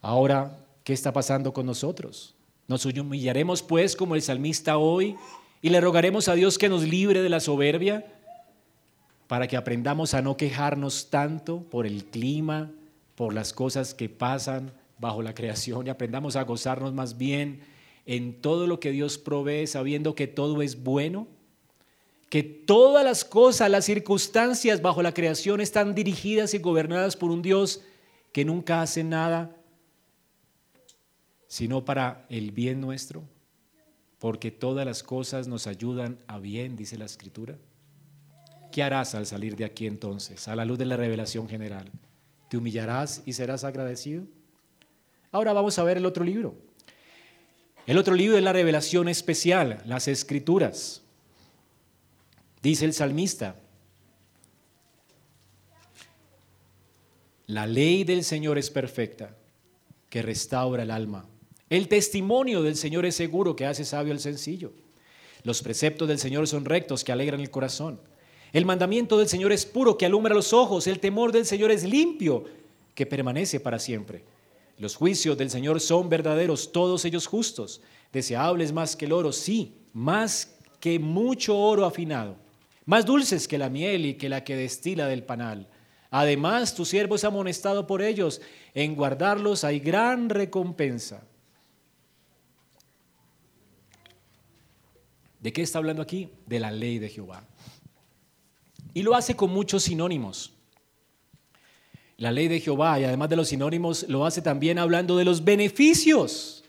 Ahora, ¿qué está pasando con nosotros? Nos humillaremos pues como el salmista hoy y le rogaremos a Dios que nos libre de la soberbia para que aprendamos a no quejarnos tanto por el clima, por las cosas que pasan bajo la creación y aprendamos a gozarnos más bien en todo lo que Dios provee, sabiendo que todo es bueno, que todas las cosas, las circunstancias bajo la creación están dirigidas y gobernadas por un Dios que nunca hace nada sino para el bien nuestro, porque todas las cosas nos ayudan a bien, dice la Escritura. ¿Qué harás al salir de aquí entonces, a la luz de la revelación general? ¿Te humillarás y serás agradecido? Ahora vamos a ver el otro libro. El otro libro es la revelación especial, las escrituras. Dice el salmista, la ley del Señor es perfecta, que restaura el alma. El testimonio del Señor es seguro, que hace sabio al sencillo. Los preceptos del Señor son rectos, que alegran el corazón. El mandamiento del Señor es puro, que alumbra los ojos. El temor del Señor es limpio, que permanece para siempre. Los juicios del Señor son verdaderos, todos ellos justos. Deseables más que el oro, sí, más que mucho oro afinado. Más dulces que la miel y que la que destila del panal. Además, tu siervo es amonestado por ellos. En guardarlos hay gran recompensa. ¿De qué está hablando aquí? De la ley de Jehová. Y lo hace con muchos sinónimos. La ley de Jehová, y además de los sinónimos, lo hace también hablando de los beneficios.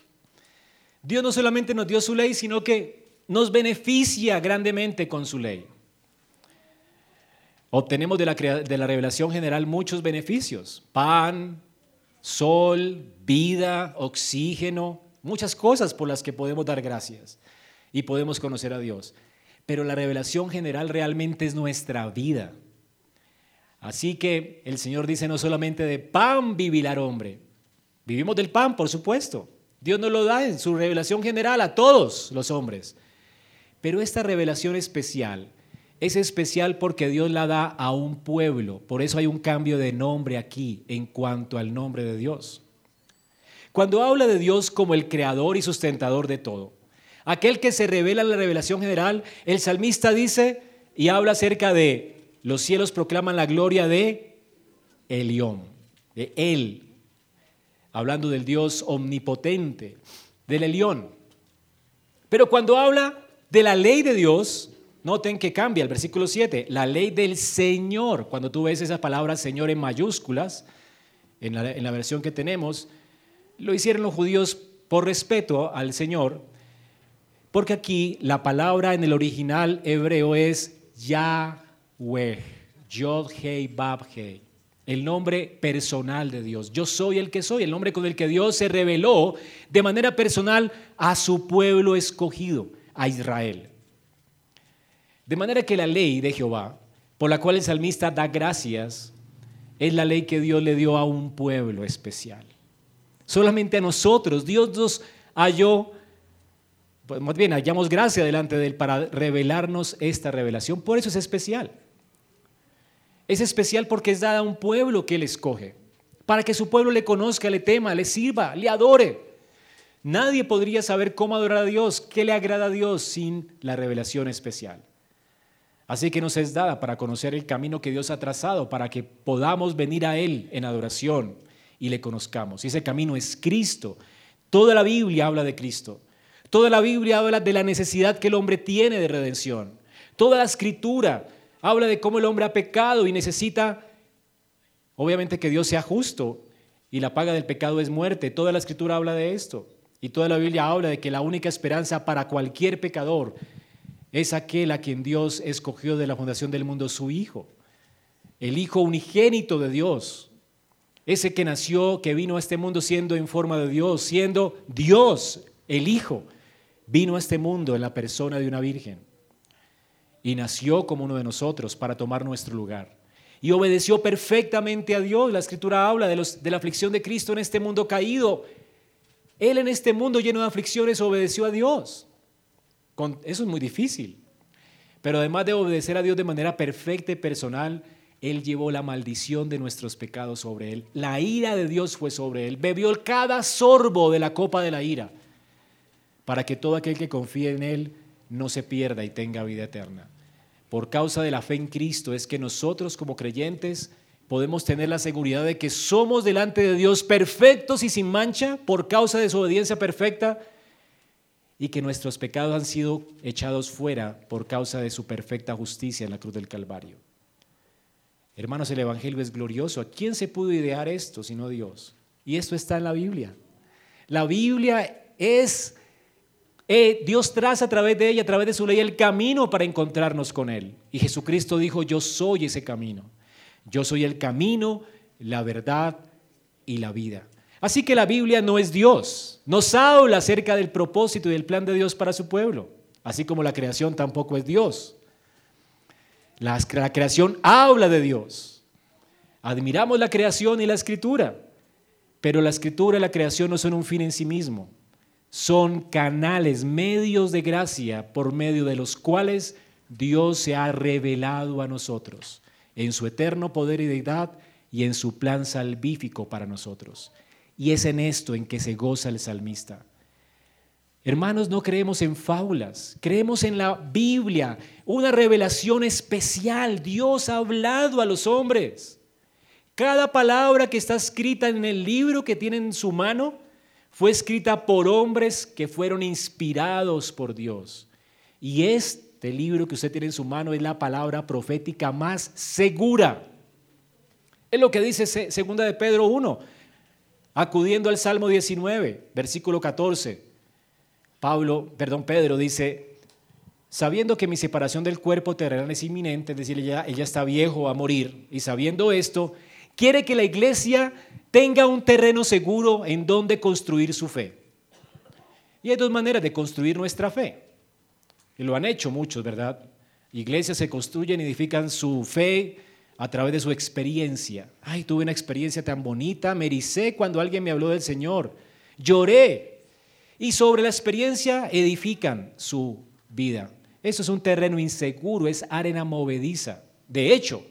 Dios no solamente nos dio su ley, sino que nos beneficia grandemente con su ley. Obtenemos de la, de la revelación general muchos beneficios. Pan, sol, vida, oxígeno, muchas cosas por las que podemos dar gracias y podemos conocer a Dios pero la revelación general realmente es nuestra vida. Así que el Señor dice no solamente de pan vivirá el hombre, vivimos del pan, por supuesto. Dios nos lo da en su revelación general a todos los hombres. Pero esta revelación especial es especial porque Dios la da a un pueblo. Por eso hay un cambio de nombre aquí en cuanto al nombre de Dios. Cuando habla de Dios como el creador y sustentador de todo, Aquel que se revela en la revelación general, el salmista dice y habla acerca de los cielos proclaman la gloria de Elión, de Él, hablando del Dios omnipotente, del Elión. Pero cuando habla de la ley de Dios, noten que cambia el versículo 7, la ley del Señor. Cuando tú ves esa palabra Señor en mayúsculas, en la, en la versión que tenemos, lo hicieron los judíos por respeto al Señor, porque aquí la palabra en el original hebreo es Yahweh, Yod Hei Bab Hei, el nombre personal de Dios. Yo soy el que soy, el nombre con el que Dios se reveló de manera personal a su pueblo escogido, a Israel. De manera que la ley de Jehová, por la cual el salmista da gracias, es la ley que Dios le dio a un pueblo especial. Solamente a nosotros, Dios nos halló pues, más bien hallamos gracia delante de Él para revelarnos esta revelación. Por eso es especial. Es especial porque es dada a un pueblo que Él escoge, para que su pueblo le conozca, le tema, le sirva, le adore. Nadie podría saber cómo adorar a Dios, qué le agrada a Dios sin la revelación especial. Así que nos es dada para conocer el camino que Dios ha trazado, para que podamos venir a Él en adoración y le conozcamos. Y ese camino es Cristo. Toda la Biblia habla de Cristo. Toda la Biblia habla de la necesidad que el hombre tiene de redención. Toda la escritura habla de cómo el hombre ha pecado y necesita, obviamente, que Dios sea justo y la paga del pecado es muerte. Toda la escritura habla de esto. Y toda la Biblia habla de que la única esperanza para cualquier pecador es aquel a quien Dios escogió de la fundación del mundo, su Hijo. El Hijo unigénito de Dios. Ese que nació, que vino a este mundo siendo en forma de Dios, siendo Dios, el Hijo vino a este mundo en la persona de una virgen y nació como uno de nosotros para tomar nuestro lugar. Y obedeció perfectamente a Dios. La escritura habla de, la aflicción de Cristo en este mundo caído. Él en este mundo lleno de aflicciones obedeció a Dios. Eso es muy difícil. Pero además de obedecer a Dios de manera perfecta y personal, Él llevó la maldición de nuestros pecados sobre Él. La ira de Dios fue sobre Él. Bebió cada sorbo de la copa de la ira para que todo aquel que confíe en Él no se pierda y tenga vida eterna. Por causa de la fe en Cristo es que nosotros como creyentes podemos tener la seguridad de que somos delante de Dios perfectos y sin mancha por causa de su obediencia perfecta y que nuestros pecados han sido echados fuera por causa de su perfecta justicia en la cruz del Calvario. Hermanos, el Evangelio es glorioso. ¿A quién se pudo idear esto sino Dios? Y esto está en la Biblia. La Biblia es, eh, Dios traza a través de ella, a través de su ley, el camino para encontrarnos con Él. Y Jesucristo dijo, yo soy ese camino. Yo soy el camino, la verdad y la vida. Así que la Biblia no es Dios. Nos habla acerca del propósito y del plan de Dios para su pueblo. Así como la creación tampoco es Dios. La, creación habla de Dios. Admiramos la creación y la escritura, pero la escritura y la creación no son un fin en sí mismo. Son canales, medios de gracia por medio de los cuales Dios se ha revelado a nosotros en su eterno poder y deidad y en su plan salvífico para nosotros. Y es en esto en que se goza el salmista. Hermanos, no creemos en fábulas, creemos en la Biblia, una revelación especial. Dios ha hablado a los hombres. Cada palabra que está escrita en el libro que tiene en su mano fue escrita por hombres que fueron inspirados por Dios. Y este libro que usted tiene en su mano es la palabra profética más segura. Es lo que dice segunda de Pedro 1, acudiendo al Salmo 19, versículo 14. Pablo, perdón, Pedro dice, sabiendo que mi separación del cuerpo terrenal es inminente, es decir, ella, ella está viejo a morir, y sabiendo esto, quiere que la iglesia tenga un terreno seguro en donde construir su fe. Y hay dos maneras de construir nuestra fe. Y lo han hecho muchos, ¿verdad? Iglesias se construyen y edifican su fe a través de su experiencia. Ay, tuve una experiencia tan bonita, me cuando alguien me habló del Señor. Lloré y sobre la experiencia edifican su vida. Eso es un terreno inseguro, es arena movediza. De hecho,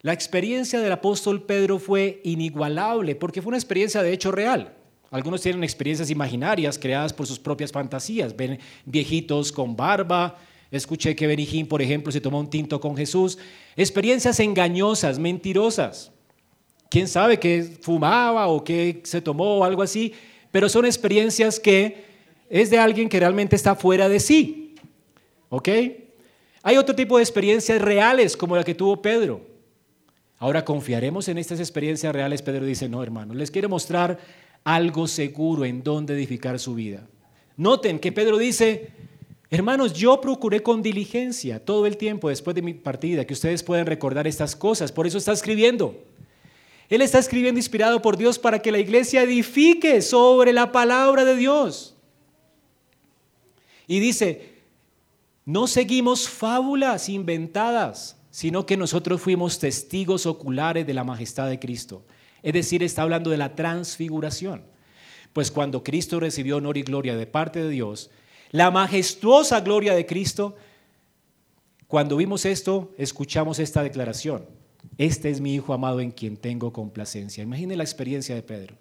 la experiencia del apóstol Pedro fue inigualable porque fue una experiencia de hecho real. Algunos tienen experiencias imaginarias creadas por sus propias fantasías. Ven viejitos con barba. Escuché que Benijín, por ejemplo, se tomó un tinto con Jesús. Experiencias engañosas, mentirosas. ¿Quién sabe qué fumaba o qué se tomó o algo así? pero son experiencias que es de alguien que realmente está fuera de sí. ¿Ok? Hay otro tipo de experiencias reales como la que tuvo Pedro. Ahora confiaremos en estas experiencias reales. Pedro dice, no, hermano, les quiero mostrar algo seguro en donde edificar su vida. Noten que Pedro dice, hermanos, yo procuré con diligencia todo el tiempo después de mi partida que ustedes puedan recordar estas cosas. Por eso está escribiendo. Él está escribiendo inspirado por Dios para que la iglesia edifique sobre la palabra de Dios. Y dice, no seguimos fábulas inventadas, sino que nosotros fuimos testigos oculares de la majestad de Cristo. Es decir, está hablando de la transfiguración. Pues cuando Cristo recibió honor y gloria de parte de Dios, la majestuosa gloria de Cristo, cuando vimos esto, escuchamos esta declaración. Este es mi Hijo amado en quien tengo complacencia. Imagine la experiencia de Pedro.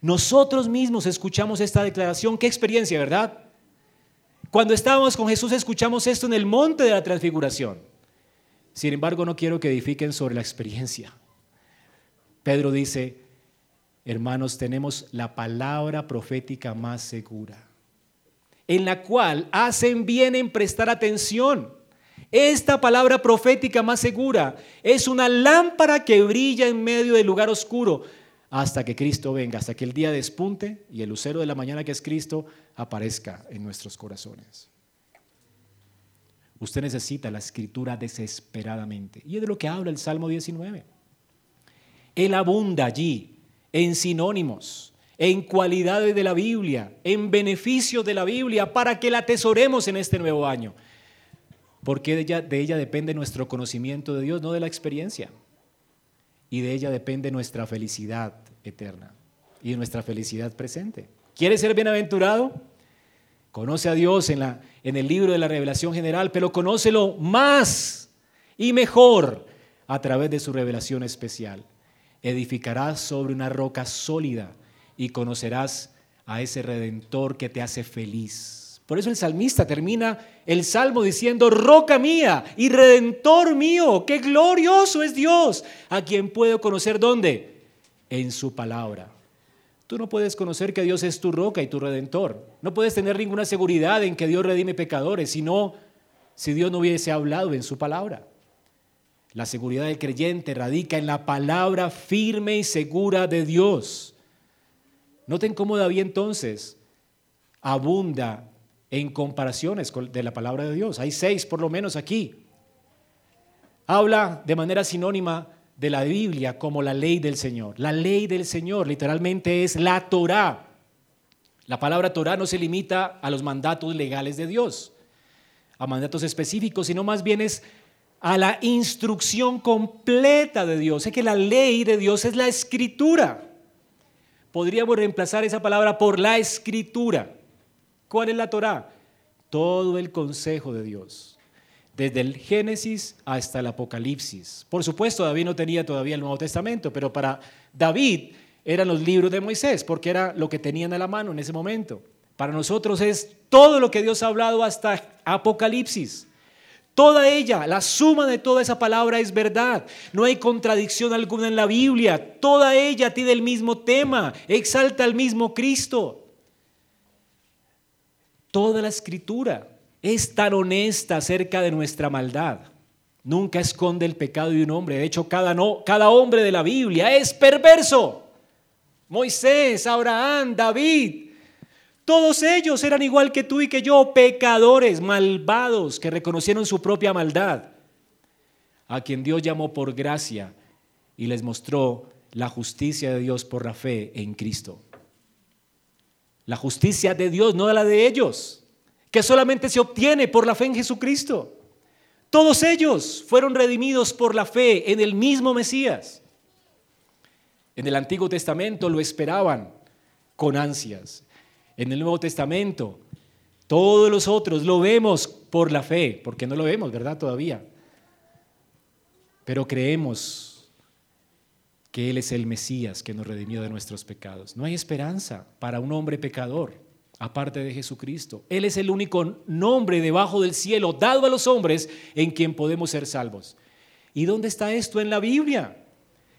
Nosotros mismos escuchamos esta declaración. Qué experiencia, ¿verdad? Cuando estábamos con Jesús escuchamos esto en el monte de la transfiguración. Sin embargo, no quiero que edifiquen sobre la experiencia. Pedro dice, hermanos, tenemos la palabra profética más segura, en la cual hacen bien en prestar atención esta palabra profética más segura es una lámpara que brilla en medio del lugar oscuro hasta que Cristo venga, hasta que el día despunte y el lucero de la mañana que es Cristo aparezca en nuestros corazones. Usted necesita la escritura desesperadamente. Y es de lo que habla el Salmo 19. Él abunda allí en sinónimos, en cualidades de la Biblia, en beneficios de la Biblia, para que la atesoremos en este nuevo año porque de ella, de ella depende nuestro conocimiento de Dios, no de la experiencia. Y de ella depende nuestra felicidad eterna y nuestra felicidad presente. ¿Quieres ser bienaventurado? Conoce a Dios en, la, en el libro de la revelación general, pero conócelo más y mejor a través de su revelación especial. Edificarás sobre una roca sólida y conocerás a ese redentor que te hace feliz por eso el salmista termina el salmo diciendo, roca mía y redentor mío, qué glorioso es Dios, a quien puedo conocer dónde? En su palabra. Tú no puedes conocer que Dios es tu roca y tu redentor. No puedes tener ninguna seguridad en que Dios redime pecadores, sino si Dios no hubiese hablado en su palabra. La seguridad del creyente radica en la palabra firme y segura de Dios. Noten cómo David entonces abunda en comparaciones de la palabra de Dios. Hay seis por lo menos aquí. Habla de manera sinónima de la Biblia como la ley del Señor. La ley del Señor literalmente es la Torah. La palabra Torah no se limita a los mandatos legales de Dios, a mandatos específicos, sino más bien es a la instrucción completa de Dios. Es que la ley de Dios es la escritura. Podríamos reemplazar esa palabra por la escritura. ¿Cuál es la Torah? Todo el consejo de Dios desde el Génesis hasta el Apocalipsis. Por supuesto, David no tenía todavía el Nuevo Testamento, pero para David eran los libros de Moisés, porque era lo que tenían a la mano en ese momento. Para nosotros es todo lo que Dios ha hablado hasta Apocalipsis. Toda ella, la suma de toda esa palabra es verdad. No hay contradicción alguna en la Biblia. Toda ella tiene el mismo tema, exalta al mismo Cristo. Toda la escritura es tan honesta acerca de nuestra maldad. Nunca esconde el pecado de un hombre. De hecho, cada, no, cada hombre de la Biblia es perverso. Moisés, Abraham, David, todos ellos eran igual que tú y que yo, pecadores, malvados, que reconocieron su propia maldad, a quien Dios llamó por gracia y les mostró la justicia de Dios por la fe en Cristo. La justicia de Dios, no la de ellos que solamente se obtiene por la fe en Jesucristo. Todos ellos fueron redimidos por la fe en el mismo Mesías. En el Antiguo Testamento lo esperaban con ansias. En el Nuevo Testamento, todos los otros lo vemos por la fe, porque no lo vemos, ¿verdad? Todavía. Pero creemos que Él es el Mesías que nos redimió de nuestros pecados. No hay esperanza para un hombre pecador aparte de Jesucristo. Él es el único nombre debajo del cielo dado a los hombres en quien podemos ser salvos. ¿Y dónde está esto en la Biblia?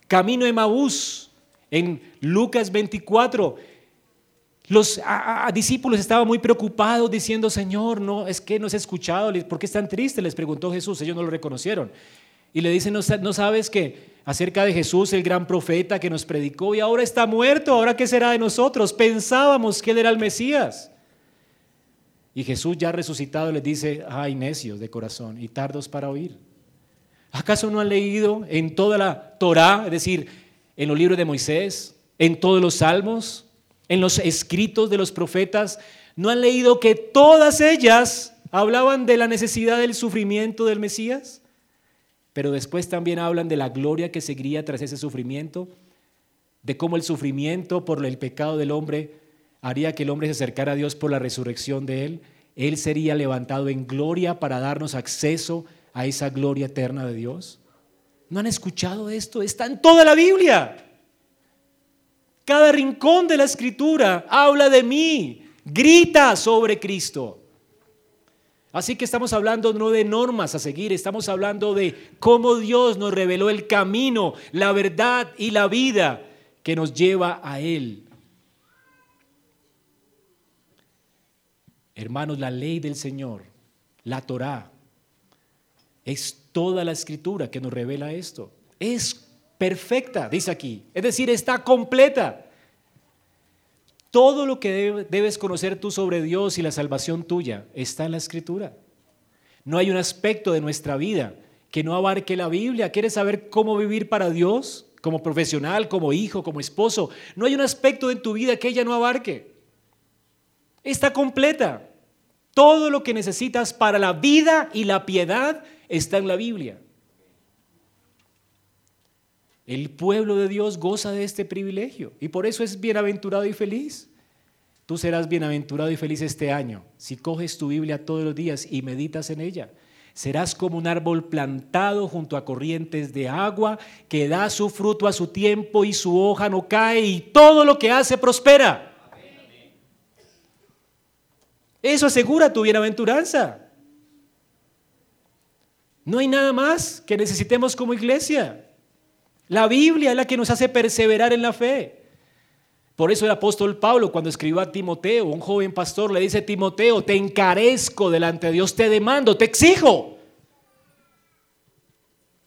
Camino de Maús, en Lucas 24. Los discípulos estaban muy preocupados diciendo, Señor, no, es que no has escuchado, ¿por qué están tristes? Les preguntó Jesús, ellos no lo reconocieron. Y le dicen, ¿no sabes que acerca de Jesús, el gran profeta que nos predicó, y ahora está muerto, ahora qué será de nosotros? Pensábamos que él era el Mesías. Y Jesús ya resucitado les dice, ay necios de corazón y tardos para oír. ¿Acaso no han leído en toda la Torá, es decir, en los libros de Moisés, en todos los salmos, en los escritos de los profetas, no han leído que todas ellas hablaban de la necesidad del sufrimiento del Mesías? Pero después también hablan de la gloria que seguiría tras ese sufrimiento, de cómo el sufrimiento por el pecado del hombre haría que el hombre se acercara a Dios por la resurrección de él. Él sería levantado en gloria para darnos acceso a esa gloria eterna de Dios. ¿No han escuchado esto? Está en toda la Biblia. Cada rincón de la escritura habla de mí, grita sobre Cristo. Así que estamos hablando no de normas a seguir, estamos hablando de cómo Dios nos reveló el camino, la verdad y la vida que nos lleva a Él. Hermanos, la ley del Señor, la Torá, es toda la escritura que nos revela esto. Es perfecta, dice aquí. Es decir, está completa. Todo lo que debes conocer tú sobre Dios y la salvación tuya está en la escritura. No hay un aspecto de nuestra vida que no abarque la Biblia. ¿Quieres saber cómo vivir para Dios? Como profesional, como hijo, como esposo. No hay un aspecto de tu vida que ella no abarque. Está completa. Todo lo que necesitas para la vida y la piedad está en la Biblia. El pueblo de Dios goza de este privilegio y por eso es bienaventurado y feliz. Tú serás bienaventurado y feliz este año si coges tu Biblia todos los días y meditas en ella. Serás como un árbol plantado junto a corrientes de agua que da su fruto a su tiempo y su hoja no cae y todo lo que hace prospera. Eso asegura tu bienaventuranza. No hay nada más que necesitemos como iglesia. La Biblia es la que nos hace perseverar en la fe. Por eso el apóstol Pablo, cuando escribió a Timoteo, un joven pastor, le dice, Timoteo, te encarezco delante de Dios, te demando, te exijo.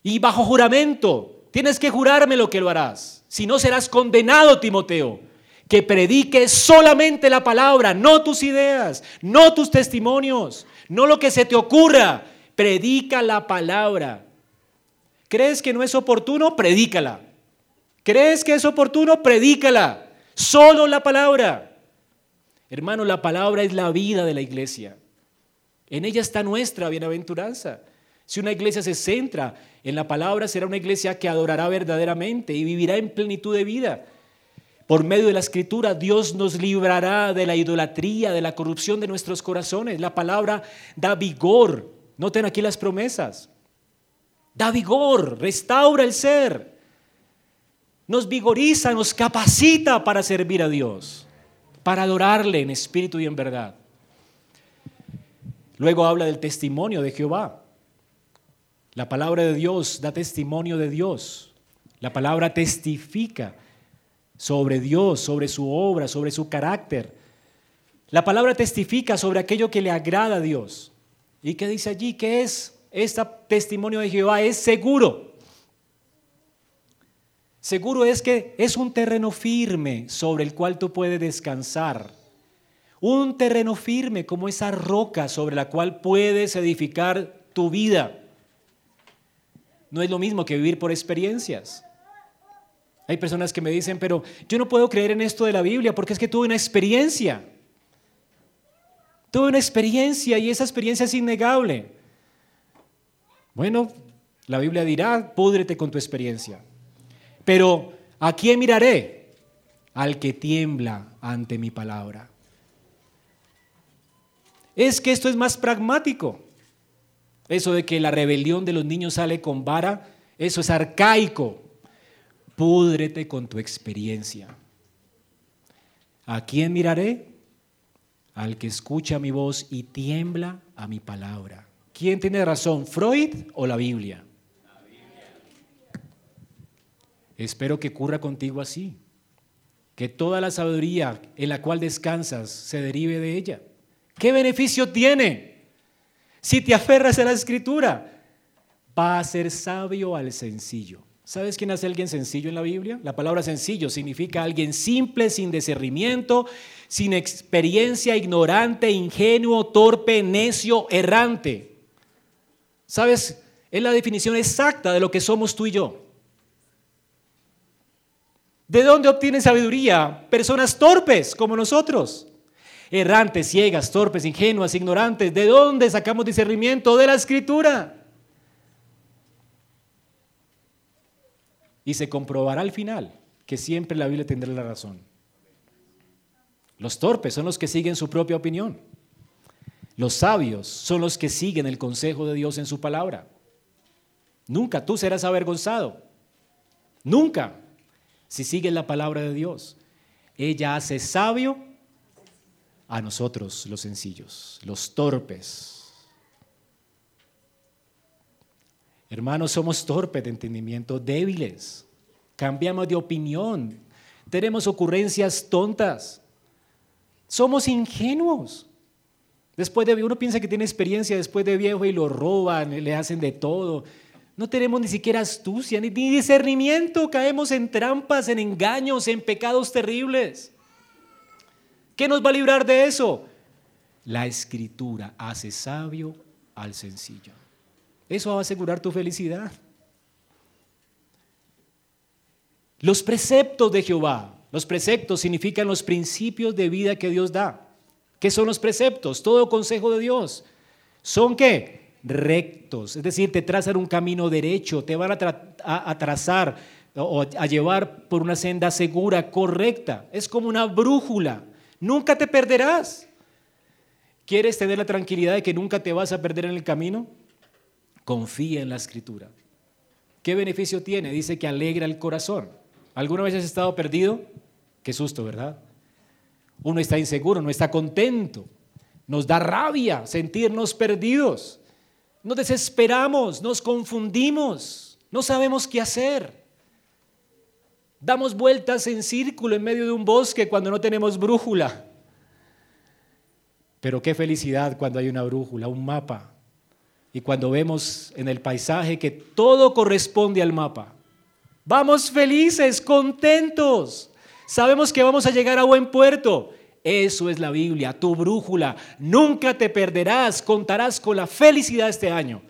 Y bajo juramento, tienes que jurarme lo que lo harás. Si no serás condenado, Timoteo, que prediques solamente la palabra, no tus ideas, no tus testimonios, no lo que se te ocurra. Predica la palabra. ¿Crees que no es oportuno? Predícala. ¿Crees que es oportuno? Predícala. Solo la palabra. Hermano, la palabra es la vida de la iglesia. En ella está nuestra bienaventuranza. Si una iglesia se centra en la palabra, será una iglesia que adorará verdaderamente y vivirá en plenitud de vida. Por medio de la escritura, Dios nos librará de la idolatría, de la corrupción de nuestros corazones. La palabra da vigor. Noten aquí las promesas. Da vigor, restaura el ser nos vigoriza, nos capacita para servir a Dios, para adorarle en espíritu y en verdad. Luego habla del testimonio de Jehová. La palabra de Dios da testimonio de Dios. La palabra testifica sobre Dios, sobre su obra, sobre su carácter. La palabra testifica sobre aquello que le agrada a Dios. ¿Y qué dice allí? ¿Qué es? Este testimonio de Jehová es seguro Seguro es que es un terreno firme sobre el cual tú puedes descansar. Un terreno firme como esa roca sobre la cual puedes edificar tu vida. No es lo mismo que vivir por experiencias. Hay personas que me dicen, pero yo no puedo creer en esto de la Biblia porque es que tuve una experiencia. Tuve una experiencia y esa experiencia es innegable. Bueno, la Biblia dirá, púdrete con tu experiencia. Pero ¿a quién miraré? Al que tiembla ante mi palabra. Es que esto es más pragmático. Eso de que la rebelión de los niños sale con vara, eso es arcaico. Púdrete con tu experiencia. ¿A quién miraré? Al que escucha mi voz y tiembla a mi palabra. ¿Quién tiene razón, Freud o la Biblia? Espero que ocurra contigo así, que toda la sabiduría en la cual descansas se derive de ella. ¿Qué beneficio tiene? Si te aferras a la escritura, va a ser sabio al sencillo. ¿Sabes quién hace alguien sencillo en la Biblia? La palabra sencillo significa alguien simple, sin discernimiento, sin experiencia, ignorante, ingenuo, torpe, necio, errante. ¿Sabes? Es la definición exacta de lo que somos tú y yo. ¿De dónde obtienen sabiduría? Personas torpes como nosotros. Errantes, ciegas, torpes, ingenuas, ignorantes. ¿De dónde sacamos discernimiento? De la escritura. Y se comprobará al final que siempre la Biblia tendrá la razón. Los torpes son los que siguen su propia opinión. Los sabios son los que siguen el consejo de Dios en su palabra. Nunca tú serás avergonzado. Nunca si sigues la palabra de Dios. Ella hace sabio a nosotros los sencillos, los torpes. Hermanos, somos torpes de entendimiento, débiles. Cambiamos de opinión. Tenemos ocurrencias tontas. Somos ingenuos. Después de uno piensa que tiene experiencia después de viejo y lo roban, le hacen de todo. No tenemos ni siquiera astucia ni discernimiento. Caemos en trampas, en engaños, en pecados terribles. ¿Qué nos va a librar de eso? La escritura hace sabio al sencillo. Eso va a asegurar tu felicidad. Los preceptos de Jehová. Los preceptos significan los principios de vida que Dios da. ¿Qué son los preceptos? Todo consejo de Dios. ¿Son qué? rectos, es decir, te trazan un camino derecho, te van a, trazar o a llevar por una senda segura, correcta. Es como una brújula, nunca te perderás. ¿Quieres tener la tranquilidad de que nunca te vas a perder en el camino? Confía en la escritura. ¿Qué beneficio tiene? Dice que alegra el corazón. ¿Alguna vez has estado perdido? Qué susto, ¿verdad? Uno está inseguro, no está contento. Nos da rabia sentirnos perdidos. Nos desesperamos, nos confundimos, no sabemos qué hacer. Damos vueltas en círculo en medio de un bosque cuando no tenemos brújula. Pero qué felicidad cuando hay una brújula, un mapa. Y cuando vemos en el paisaje que todo corresponde al mapa. Vamos felices, contentos. Sabemos que vamos a llegar a buen puerto. Eso es la Biblia, tu brújula. Nunca te perderás, contarás con la felicidad este año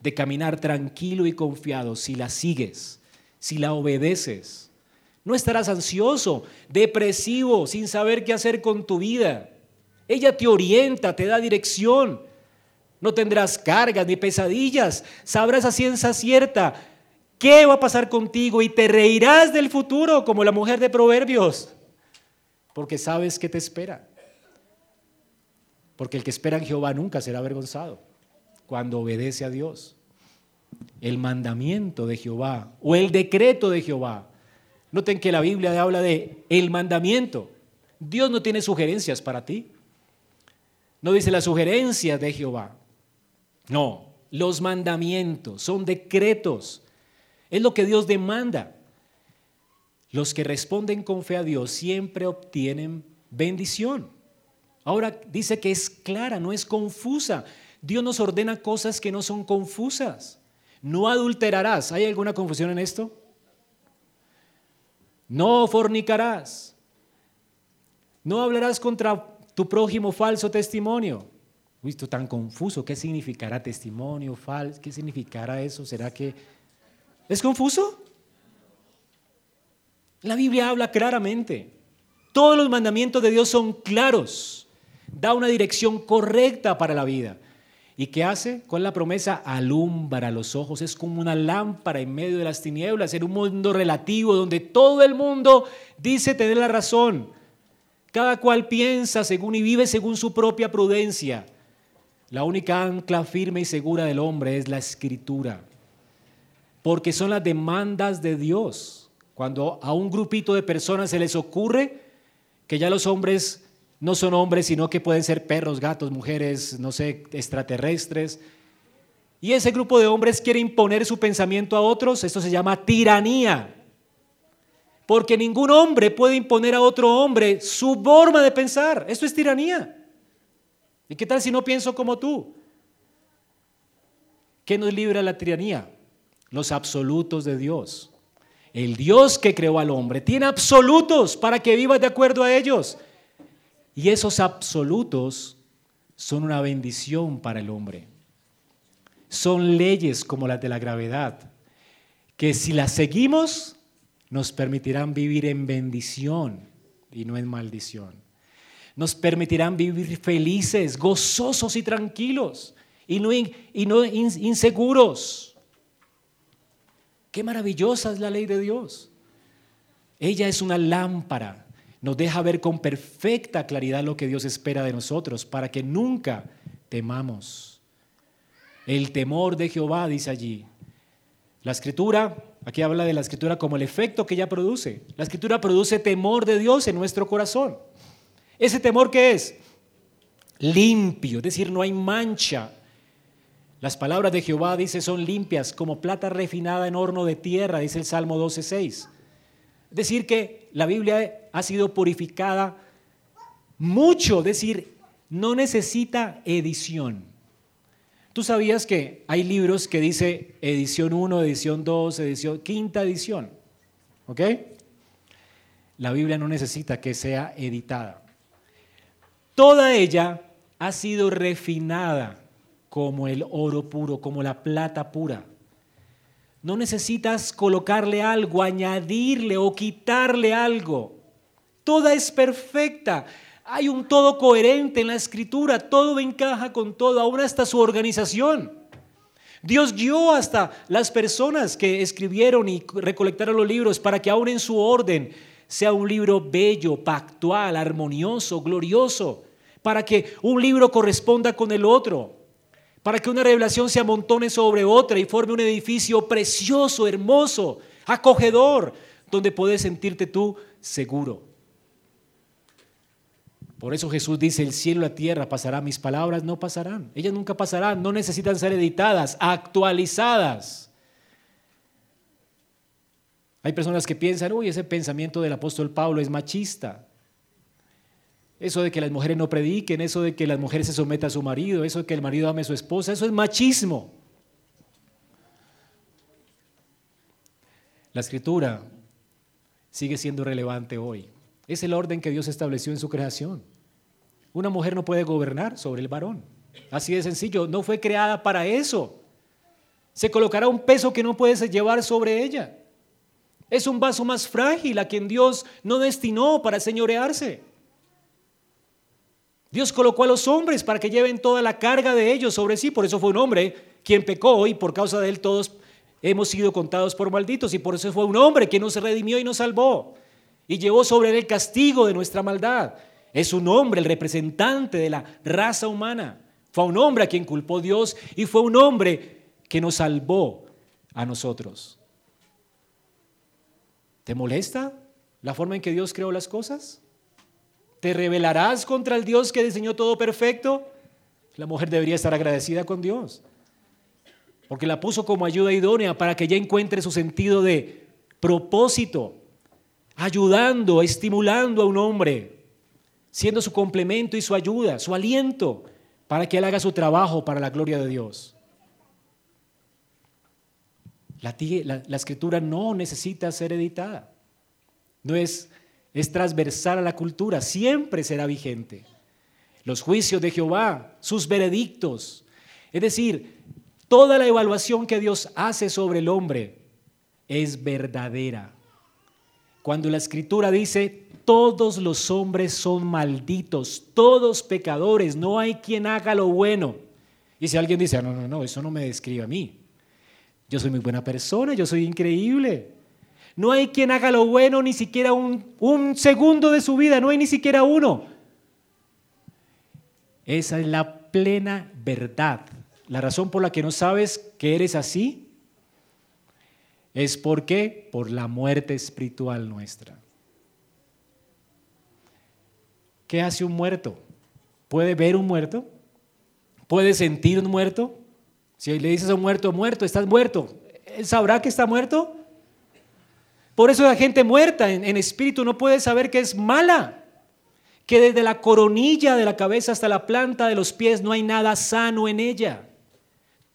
de caminar tranquilo y confiado si la sigues, si la obedeces. No estarás ansioso, depresivo, sin saber qué hacer con tu vida. Ella te orienta, te da dirección. No tendrás cargas ni pesadillas. Sabrás a ciencia cierta qué va a pasar contigo y te reirás del futuro como la mujer de Proverbios porque sabes que te espera. Porque el que espera en Jehová nunca será avergonzado cuando obedece a Dios. El mandamiento de Jehová o el decreto de Jehová. Noten que la Biblia habla de el mandamiento. Dios no tiene sugerencias para ti. No dice las sugerencias de Jehová. No, los mandamientos son decretos. Es lo que Dios demanda. Los que responden con fe a Dios siempre obtienen bendición. Ahora dice que es clara, no es confusa. Dios nos ordena cosas que no son confusas. No adulterarás. ¿Hay alguna confusión en esto? No fornicarás. No hablarás contra tu prójimo falso testimonio. Visto tan confuso. ¿Qué significará testimonio falso? ¿Qué significará eso? ¿Será que es confuso? La Biblia habla claramente. Todos los mandamientos de Dios son claros. Da una dirección correcta para la vida. ¿Y qué hace? Con la promesa alumbra los ojos. Es como una lámpara en medio de las tinieblas, en un mundo relativo donde todo el mundo dice tener la razón. Cada cual piensa según y vive según su propia prudencia. La única ancla firme y segura del hombre es la escritura. Porque son las demandas de Dios cuando a un grupito de personas se les ocurre que ya los hombres no son hombres, sino que pueden ser perros, gatos, mujeres, no sé, extraterrestres. Y ese grupo de hombres quiere imponer su pensamiento a otros, esto se llama tiranía. Porque ningún hombre puede imponer a otro hombre su forma de pensar. Esto es tiranía. ¿Y qué tal si no pienso como tú? ¿Qué nos libra la tiranía? Los absolutos de Dios. El Dios que creó al hombre tiene absolutos para que vivas de acuerdo a ellos. Y esos absolutos son una bendición para el hombre. Son leyes como las de la gravedad, que si las seguimos nos permitirán vivir en bendición y no en maldición. Nos permitirán vivir felices, gozosos y tranquilos y no, y no inseguros. Qué maravillosa es la ley de Dios. Ella es una lámpara. Nos deja ver con perfecta claridad lo que Dios espera de nosotros para que nunca temamos. El temor de Jehová, dice allí. La escritura, aquí habla de la escritura como el efecto que ella produce. La escritura produce temor de Dios en nuestro corazón. ¿Ese temor qué es? Limpio, es decir, no hay mancha, las palabras de Jehová, dice, son limpias como plata refinada en horno de tierra, dice el Salmo 12.6. Es decir, que la Biblia ha sido purificada mucho, es decir, no necesita edición. Tú sabías que hay libros que dice edición 1, edición 2, edición quinta edición. ¿Ok? La Biblia no necesita que sea editada. Toda ella ha sido refinada como el oro puro, como la plata pura. No necesitas colocarle algo, añadirle o quitarle algo. Toda es perfecta. Hay un todo coherente en la escritura, todo encaja con todo, aún hasta su organización. Dios guió hasta las personas que escribieron y recolectaron los libros para que aún en su orden sea un libro bello, pactual, armonioso, glorioso, para que un libro corresponda con el otro para que una revelación se amontone sobre otra y forme un edificio precioso, hermoso, acogedor, donde puedes sentirte tú seguro. Por eso Jesús dice, el cielo y la tierra pasarán, mis palabras no pasarán. Ellas nunca pasarán, no necesitan ser editadas, actualizadas. Hay personas que piensan, uy, ese pensamiento del apóstol Pablo es machista. Eso de que las mujeres no prediquen, eso de que las mujeres se sometan a su marido, eso de que el marido ame a su esposa, eso es machismo. La escritura sigue siendo relevante hoy. Es el orden que Dios estableció en su creación. Una mujer no puede gobernar sobre el varón. Así de sencillo, no fue creada para eso. Se colocará un peso que no puedes llevar sobre ella. Es un vaso más frágil a quien Dios no destinó para señorearse. Dios colocó a los hombres para que lleven toda la carga de ellos sobre sí. Por eso fue un hombre quien pecó y por causa de él todos hemos sido contados por malditos. Y por eso fue un hombre quien nos redimió y nos salvó. Y llevó sobre él el castigo de nuestra maldad. Es un hombre, el representante de la raza humana. Fue un hombre a quien culpó Dios y fue un hombre que nos salvó a nosotros. ¿Te molesta la forma en que Dios creó las cosas? ¿Te rebelarás contra el Dios que diseñó todo perfecto? La mujer debería estar agradecida con Dios, porque la puso como ayuda idónea para que ella encuentre su sentido de propósito, ayudando, estimulando a un hombre, siendo su complemento y su ayuda, su aliento, para que él haga su trabajo para la gloria de Dios. La, escritura no necesita ser editada. No es, es transversal a la cultura, siempre será vigente. Los juicios de Jehová, sus veredictos. Es decir, toda la evaluación que Dios hace sobre el hombre es verdadera. Cuando la escritura dice, todos los hombres son malditos, todos pecadores, no hay quien haga lo bueno. Y si alguien dice, ah, no, no, no, eso no me describe a mí. Yo soy muy buena persona, yo soy increíble. No hay quien haga lo bueno ni siquiera un, un segundo de su vida, no hay ni siquiera uno. Esa es la plena verdad. La razón por la que no sabes que eres así es porque por la muerte espiritual nuestra. ¿Qué hace un muerto? ¿Puede ver un muerto? ¿Puede sentir un muerto? Si le dices a un muerto, muerto, estás muerto, ¿él sabrá que está muerto? Por eso la gente muerta en, espíritu no puede saber que es mala, que desde la coronilla de la cabeza hasta la planta de los pies no hay nada sano en ella.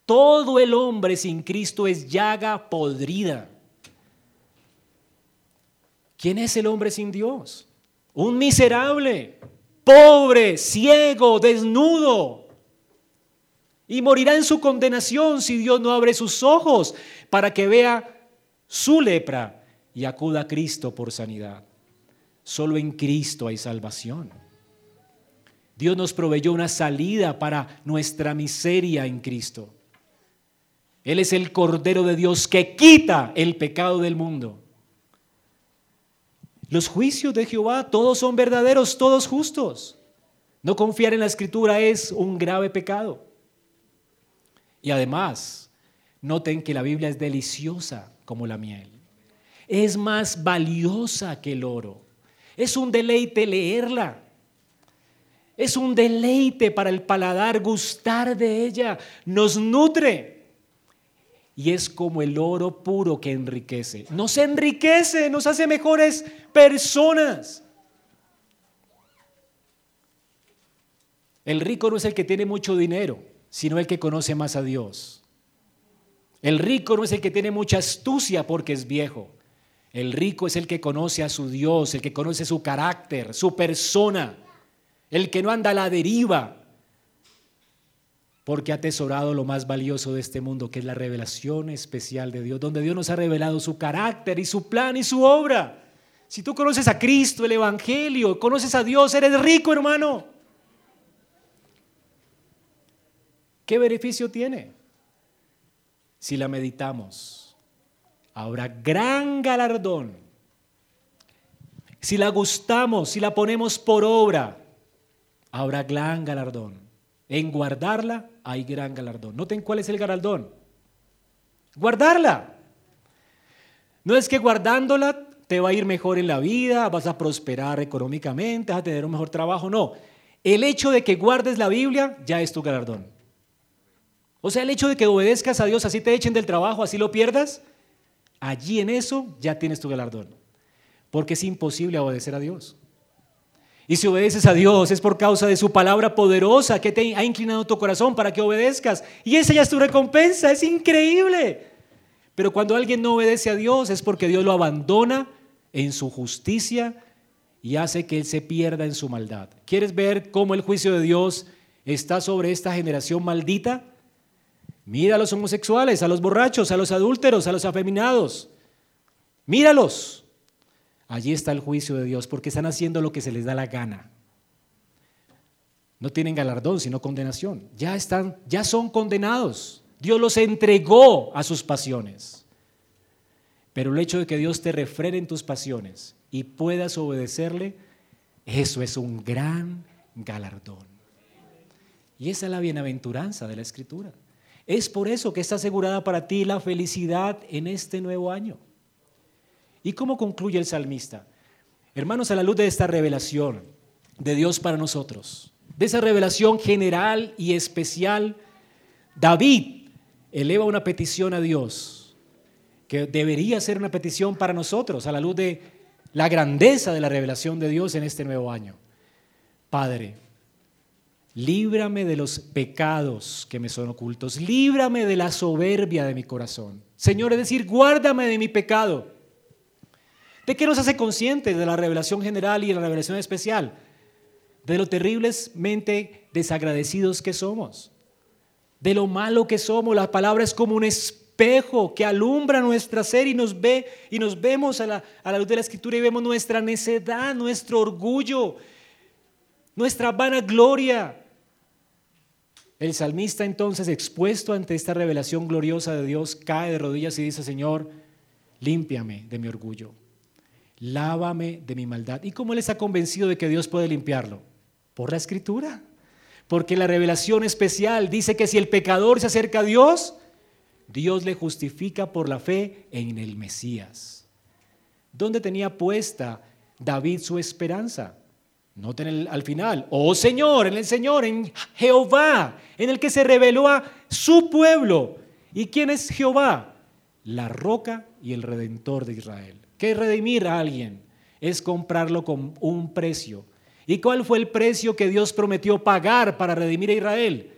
Todo el hombre sin Cristo es llaga podrida. ¿Quién es el hombre sin Dios? Un miserable, pobre, ciego, desnudo y morirá en su condenación si Dios no abre sus ojos para que vea su lepra y acuda a Cristo por sanidad. Solo en Cristo hay salvación. Dios nos proveyó una salida para nuestra miseria en Cristo. Él es el Cordero de Dios que quita el pecado del mundo. Los juicios de Jehová todos son verdaderos, todos justos. No confiar en la escritura es un grave pecado. Y además, noten que la Biblia es deliciosa como la miel. Es más valiosa que el oro. Es un deleite leerla. Es un deleite para el paladar gustar de ella. Nos nutre. Y es como el oro puro que enriquece. Nos enriquece, nos hace mejores personas. El rico no es el que tiene mucho dinero sino el que conoce más a Dios. El rico no es el que tiene mucha astucia porque es viejo. El rico es el que conoce a su Dios, el que conoce su carácter, su persona, el que no anda a la deriva, porque ha atesorado lo más valioso de este mundo, que es la revelación especial de Dios, donde Dios nos ha revelado su carácter y su plan y su obra. Si tú conoces a Cristo, el Evangelio, conoces a Dios, eres rico, hermano. ¿Qué beneficio tiene? Si la meditamos, habrá gran galardón. Si la gustamos, si la ponemos por obra, habrá gran galardón. En guardarla hay gran galardón. Noten cuál es el galardón. Guardarla. No es que guardándola te va a ir mejor en la vida, vas a prosperar económicamente, vas a tener un mejor trabajo. No. El hecho de que guardes la Biblia ya es tu galardón. O sea, el hecho de que obedezcas a Dios, así te echen del trabajo, así lo pierdas, allí en eso ya tienes tu galardón. Porque es imposible obedecer a Dios. Y si obedeces a Dios es por causa de su palabra poderosa que te ha inclinado tu corazón para que obedezcas. Y esa ya es tu recompensa, es increíble. Pero cuando alguien no obedece a Dios es porque Dios lo abandona en su justicia y hace que él se pierda en su maldad. ¿Quieres ver cómo el juicio de Dios está sobre esta generación maldita? Mira a los homosexuales, a los borrachos, a los adúlteros, a los afeminados. Míralos. Allí está el juicio de Dios porque están haciendo lo que se les da la gana. No tienen galardón, sino condenación. Ya están, ya son condenados. Dios los entregó a sus pasiones. Pero el hecho de que Dios te refrene en tus pasiones y puedas obedecerle, eso es un gran galardón. Y esa es la bienaventuranza de la Escritura. Es por eso que está asegurada para ti la felicidad en este nuevo año. ¿Y cómo concluye el salmista? Hermanos, a la luz de esta revelación de Dios para nosotros, de esa revelación general y especial, David eleva una petición a Dios, que debería ser una petición para nosotros, a la luz de la grandeza de la revelación de Dios en este nuevo año. Padre, líbrame de los pecados que me son ocultos, líbrame de la soberbia de mi corazón. Señor, es decir, guárdame de mi pecado ¿De qué nos hace conscientes de la revelación general y de la revelación especial? De lo terriblemente desagradecidos que somos, de lo malo que somos. La palabra es como un espejo que alumbra nuestra ser y nos ve y nos vemos a la, a la luz de la escritura y vemos nuestra necedad, nuestro orgullo, nuestra vanagloria. El salmista entonces, expuesto ante esta revelación gloriosa de Dios, cae de rodillas y dice, Señor, límpiame de mi orgullo lávame de mi maldad. ¿Y cómo él está convencido de que Dios puede limpiarlo? Por la escritura. Porque la revelación especial dice que si el pecador se acerca a Dios, Dios le justifica por la fe en el Mesías. ¿Dónde tenía puesta David su esperanza? Noten al final, oh Señor, en el Señor, en Jehová, en el que se reveló a su pueblo. ¿Y quién es Jehová? La roca y el redentor de Israel. ¿Qué redimir a alguien? Es comprarlo con un precio. ¿Y cuál fue el precio que Dios prometió pagar para redimir a Israel?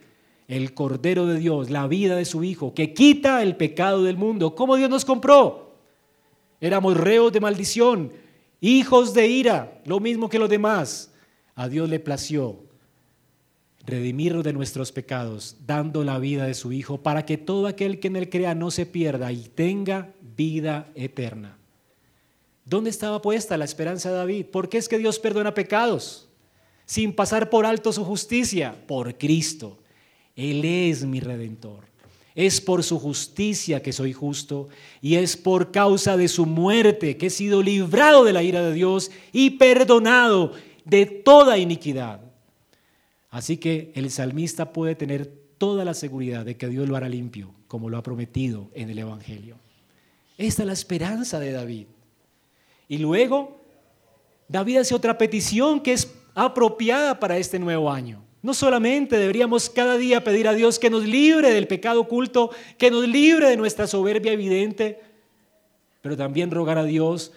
El Cordero de Dios, la vida de su Hijo, que quita el pecado del mundo. ¿Cómo Dios nos compró? Éramos reos de maldición, hijos de ira, lo mismo que los demás. A Dios le plació redimirnos de nuestros pecados, dando la vida de su Hijo, para que todo aquel que en él crea no se pierda y tenga vida eterna. ¿Dónde estaba puesta la esperanza de David? ¿Por qué es que Dios perdona pecados? Sin pasar por alto su justicia, por Cristo. Él es mi redentor. Es por su justicia que soy justo y es por causa de su muerte que he sido librado de la ira de Dios y perdonado de toda iniquidad. Así que el salmista puede tener toda la seguridad de que Dios lo hará limpio, como lo ha prometido en el Evangelio. Esta es la esperanza de David. Y luego, David hace otra petición que es apropiada para este nuevo año. No solamente deberíamos cada día pedir a Dios que nos libre del pecado oculto, que nos libre de nuestra soberbia evidente, pero también rogar a Dios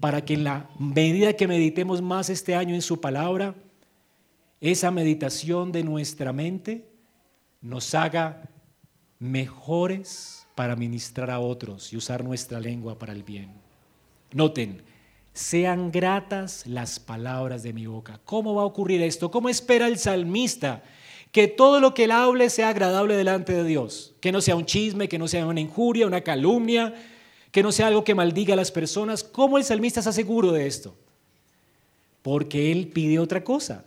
para que en la medida que meditemos más este año en su palabra, esa meditación de nuestra mente nos haga mejores para ministrar a otros y usar nuestra lengua para el bien. Noten, sean gratas las palabras de mi boca. ¿Cómo va a ocurrir esto? ¿Cómo espera el salmista que todo lo que él hable sea agradable delante de Dios? Que no sea un chisme, que no sea una injuria, una calumnia, que no sea algo que maldiga a las personas. ¿Cómo el salmista está seguro de esto? Porque él pide otra cosa,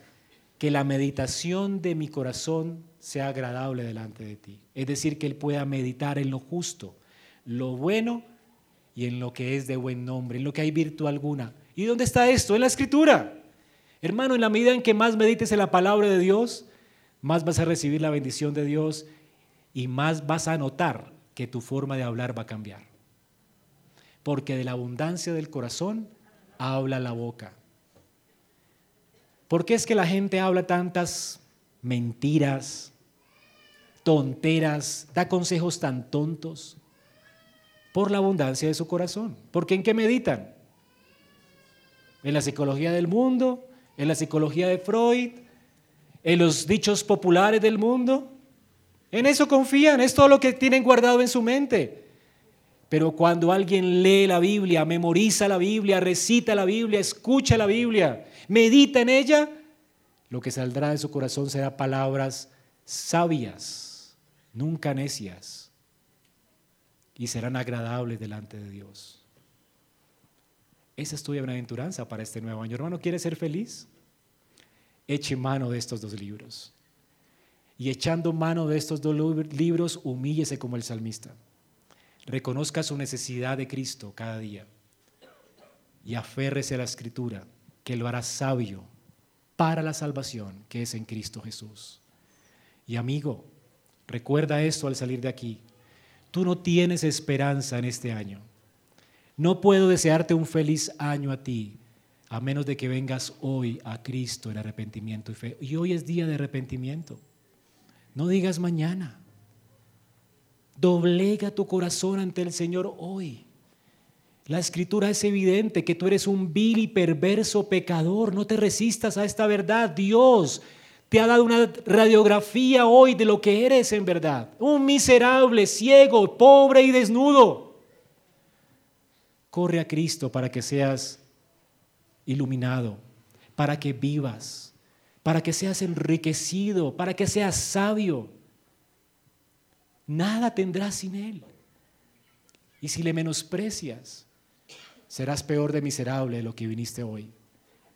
que la meditación de mi corazón sea agradable delante de ti. Es decir, que él pueda meditar en lo justo, lo bueno y en lo que es de buen nombre, en lo que hay virtud alguna. ¿Y dónde está esto? En la escritura. Hermano, en la medida en que más medites en la palabra de Dios, más vas a recibir la bendición de Dios y más vas a notar que tu forma de hablar va a cambiar. Porque de la abundancia del corazón habla la boca. ¿Por qué es que la gente habla tantas mentiras, tonteras, da consejos tan tontos? Por la abundancia de su corazón. ¿Porque en qué meditan? ¿En la psicología del mundo? ¿En la psicología de Freud? ¿En los dichos populares del mundo? En eso confían, es todo lo que tienen guardado en su mente. Pero cuando alguien lee la Biblia, memoriza la Biblia, recita la Biblia, escucha la Biblia, medita en ella, lo que saldrá de su corazón será palabras sabias, nunca necias, y serán agradables delante de Dios. Esa es tu bienaventuranza para este nuevo año. Hermano, ¿quiere ser feliz? Eche mano de estos dos libros. Y echando mano de estos dos libros, humíllese como el salmista. Reconozca su necesidad de Cristo cada día. Y aférrese a la escritura, que lo hará sabio para la salvación que es en Cristo Jesús. Y amigo, recuerda esto al salir de aquí. Tú no tienes esperanza en este año. No puedo desearte un feliz año a ti, a menos de que vengas hoy a Cristo en arrepentimiento y fe. Y hoy es día de arrepentimiento. No digas mañana. Doblega tu corazón ante el Señor hoy. La escritura es evidente que tú eres un vil y perverso pecador. No te resistas a esta verdad. Dios te ha dado una radiografía hoy de lo que eres en verdad. Un miserable, ciego, pobre y desnudo. Corre a Cristo para que seas iluminado, para que vivas para que seas enriquecido, para que seas sabio. Nada tendrás sin Él. Y si le menosprecias, serás peor de miserable de lo que viniste hoy,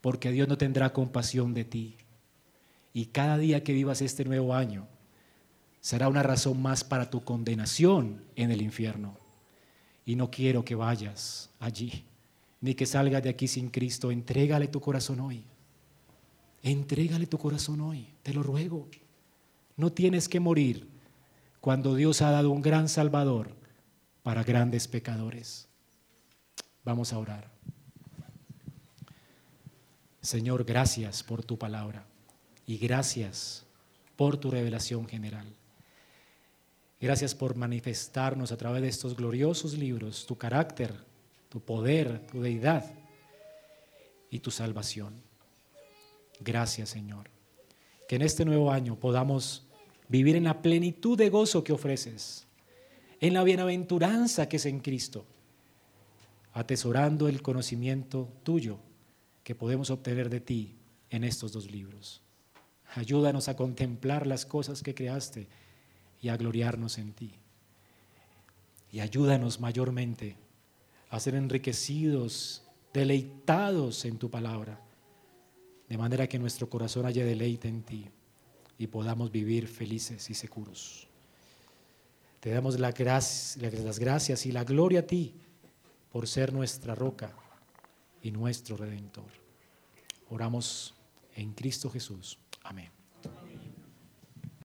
porque Dios no tendrá compasión de ti. Y cada día que vivas este nuevo año será una razón más para tu condenación en el infierno. Y no quiero que vayas allí, ni que salgas de aquí sin Cristo. Entrégale tu corazón hoy. Entrégale tu corazón hoy, te lo ruego. No tienes que morir cuando Dios ha dado un gran Salvador para grandes pecadores. Vamos a orar. Señor, gracias por tu palabra y gracias por tu revelación general. Gracias por manifestarnos a través de estos gloriosos libros tu carácter, tu poder, tu deidad y tu salvación. Gracias, Señor. Que en este nuevo año podamos vivir en la plenitud de gozo que ofreces, en la bienaventuranza que es en Cristo, atesorando el conocimiento tuyo que podemos obtener de ti en estos dos libros. Ayúdanos a contemplar las cosas que creaste y a gloriarnos en ti. Y ayúdanos mayormente a ser enriquecidos, deleitados en tu palabra de manera que nuestro corazón haya deleite en ti y podamos vivir felices y seguros. Te damos las gracias y la gloria a ti por ser nuestra roca y nuestro redentor. Oramos en Cristo Jesús. Amén.